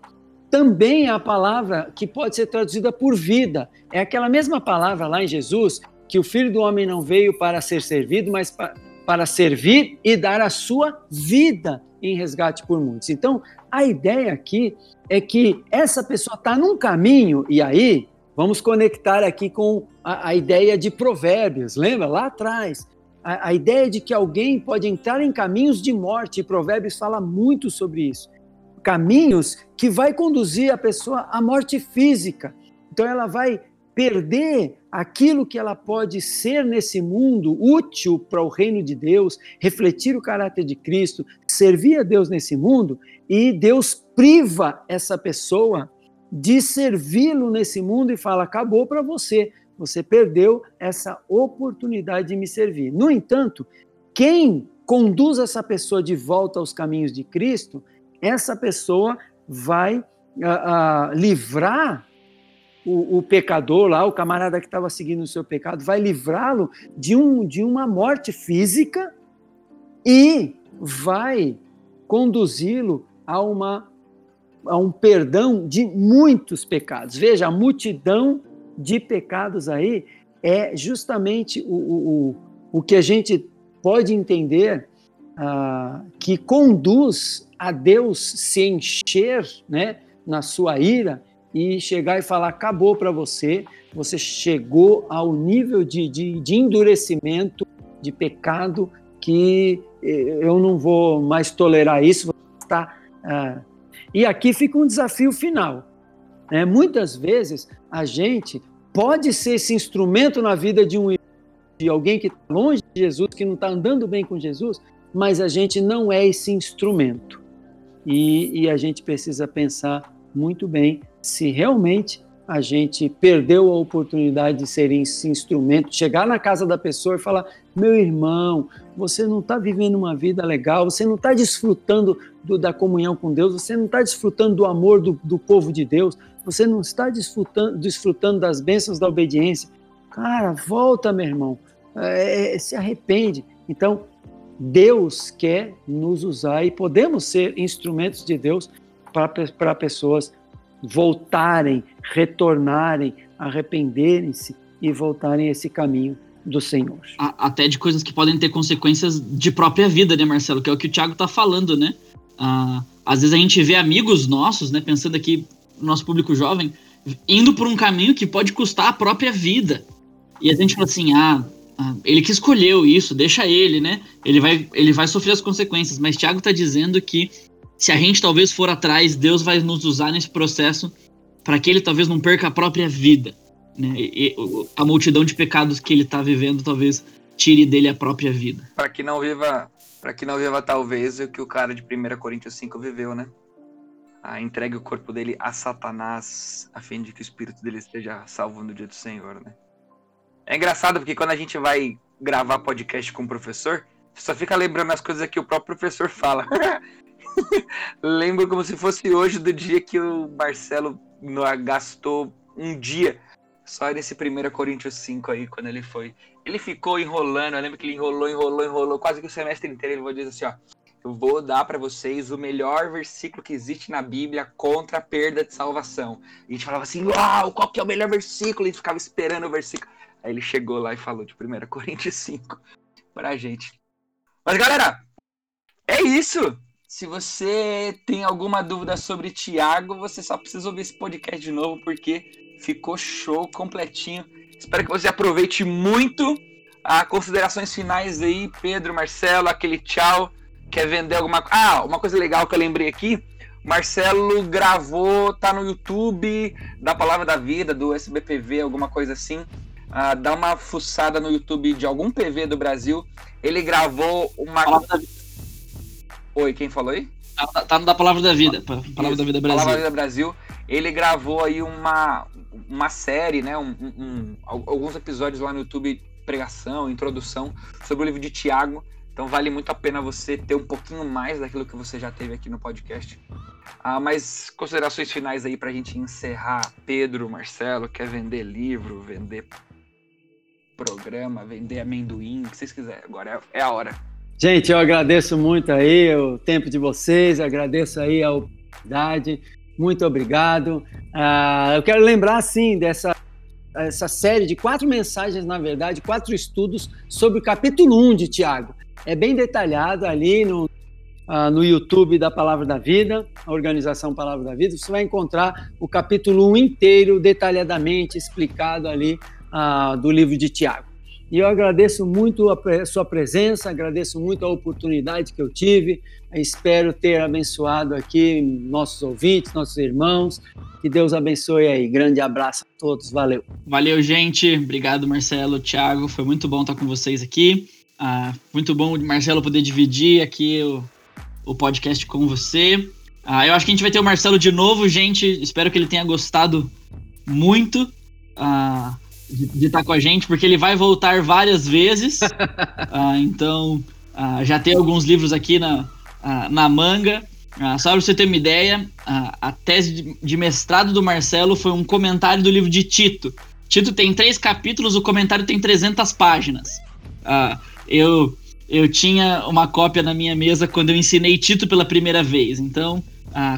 também é a palavra que pode ser traduzida por vida. É aquela mesma palavra lá em Jesus que o Filho do Homem não veio para ser servido, mas para, para servir e dar a sua vida em resgate por muitos. Então, a ideia aqui é que essa pessoa está num caminho, e aí vamos conectar aqui com a, a ideia de provérbios, lembra? Lá atrás. A, a, ideia de que alguém pode entrar em caminhos de morte, e provérbios fala muito sobre isso. Caminhos que vai conduzir a pessoa à morte física. Então ela vai perder aquilo que ela pode ser nesse mundo, útil para o reino de Deus, refletir o caráter de Cristo, servir a Deus nesse mundo, e Deus priva essa pessoa de servi-lo nesse mundo e fala: acabou para você, você perdeu essa oportunidade de me servir. No entanto, quem conduz essa pessoa de volta aos caminhos de Cristo, essa pessoa vai uh, uh, livrar o, o, pecador lá, o camarada que estava seguindo o seu pecado, vai livrá-lo de, um, de uma morte física e vai conduzi-lo a, uma, a um perdão de muitos pecados. Veja, a multidão de pecados aí é justamente o, o, o que a gente pode entender ah, que conduz a Deus se encher né, na sua ira e chegar e falar: acabou para você, você chegou ao nível de, de, de endurecimento, de pecado, que eu não vou mais tolerar isso. Tá, ah. E aqui fica um desafio final. Né? Muitas vezes a gente pode ser esse instrumento na vida de um de alguém que está longe de Jesus, que não está andando bem com Jesus, mas a gente não é esse instrumento. E, e a gente precisa pensar muito bem se realmente a gente perdeu a oportunidade de ser esse instrumento, chegar na casa da pessoa e falar: meu irmão, você não está vivendo uma vida legal, você não está desfrutando do, da comunhão com Deus, você não está desfrutando do amor do, do, povo de Deus, você não está desfrutando, desfrutando das bênçãos da obediência. Cara, volta, meu irmão, é, se arrepende. Então, Deus quer nos usar e podemos ser instrumentos de Deus para pessoas voltarem, retornarem, arrependerem-se e voltarem a esse caminho do Senhor. Até de coisas que podem ter consequências de própria vida, né, Marcelo? Que é o que o Tiago está falando, né? Ah, às vezes a gente vê amigos nossos, né, pensando aqui no nosso público jovem, indo por um caminho que pode custar a própria vida. E a gente fala assim, ah, ah, ele que escolheu isso, deixa ele, né? Ele vai, ele vai sofrer as consequências. Mas Tiago está dizendo que se a gente talvez for atrás, Deus vai nos usar nesse processo para que ele talvez não perca a própria vida. Né? E, a multidão de pecados que ele está vivendo talvez tire dele a própria vida. Para que não viva, para que não viva talvez o que o cara de 1 Coríntios 5 viveu, né? Ah, entregue o corpo dele a Satanás, a fim de que o espírito dele esteja salvo no dia do Senhor, né? É engraçado porque quando a gente vai gravar podcast com o professor, só fica lembrando as coisas que o próprio professor fala. Lembro como se fosse hoje do dia que o Marcelo gastou um dia só nesse 1 Coríntios 5 aí, quando ele foi. Ele ficou enrolando, eu lembro que ele enrolou, enrolou, enrolou, quase que o semestre inteiro. Ele vai dizer assim: ó, eu vou dar para vocês o melhor versículo que existe na Bíblia contra a perda de salvação. E a gente falava assim: uau, qual que é o melhor versículo? E a gente ficava esperando o versículo. Aí ele chegou lá e falou de 1 Coríntios 5 pra gente. Mas galera, é isso! Se você tem alguma dúvida sobre Tiago, você só precisa ouvir esse podcast de novo, porque ficou show, completinho. Espero que você aproveite muito. Ah, considerações finais aí, Pedro, Marcelo, aquele tchau. Quer vender alguma coisa? Ah, uma coisa legal que eu lembrei aqui. Marcelo gravou, tá no YouTube da Palavra da Vida, do SBPV, alguma coisa assim. Ah, dá uma fuçada no YouTube de algum PV do Brasil. Ele gravou uma. Oi, quem falou aí? Tá, tá, tá no da Palavra da Vida. Palavra Isso, da Vida Brasil. Palavra da Brasil. Ele gravou aí uma, uma série, né? Um, um, alguns episódios lá no YouTube, pregação, introdução, sobre o livro de Tiago. Então vale muito a pena você ter um pouquinho mais daquilo que você já teve aqui no podcast. Ah, mas considerações finais aí pra gente encerrar. Pedro, Marcelo, quer vender livro, vender programa, vender amendoim, o que vocês quiserem. Agora é, é a hora. Gente, eu agradeço muito aí o tempo de vocês, agradeço aí a oportunidade, muito obrigado. Uh, eu quero lembrar, assim, dessa essa série de quatro mensagens, na verdade, quatro estudos sobre o capítulo 1 de Tiago. É bem detalhado ali no, uh, no YouTube da Palavra da Vida, a organização Palavra da Vida. Você vai encontrar o capítulo 1 inteiro, detalhadamente explicado ali uh, do livro de Tiago. E eu agradeço muito a sua presença, agradeço muito a oportunidade que eu tive. Espero ter abençoado aqui nossos ouvintes, nossos irmãos. Que Deus abençoe aí. Grande abraço a todos. Valeu. Valeu, gente. Obrigado, Marcelo, Thiago. Foi muito bom estar com vocês aqui. Ah, muito bom, Marcelo, poder dividir aqui o, o podcast com você. Ah, eu acho que a gente vai ter o Marcelo de novo, gente. Espero que ele tenha gostado muito. Ah, de, estar com a gente, porque ele vai voltar várias vezes. ah, então, ah, já tem alguns livros aqui na, ah, na manga. Só para você ter uma ideia, a tese de, de mestrado do Marcelo foi um comentário do livro de Tito. Tito tem três capítulos, o comentário tem 300 páginas. Eu, eu tinha uma cópia na minha mesa quando eu ensinei Tito pela primeira vez. Então,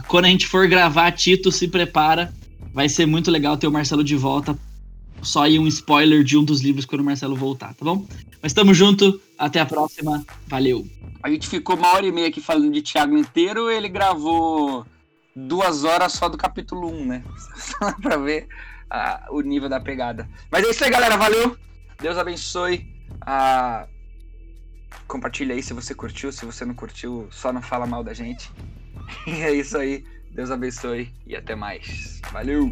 quando a gente for gravar Tito, se prepara. Vai ser muito legal ter o Marcelo de volta só aí um spoiler de um dos livros quando o Marcelo voltar, tá bom? Mas tamo junto, até a próxima, valeu! A gente ficou uma hora e meia aqui falando de Tiago inteiro, ele gravou duas horas só do capítulo 1, né? Só pra ver o nível da pegada. Mas é isso aí, galera. Valeu! Deus abençoe. Ah, compartilha aí se você curtiu. Se você não curtiu, só não fala mal da gente. E é isso aí. Deus abençoe e até mais. Valeu!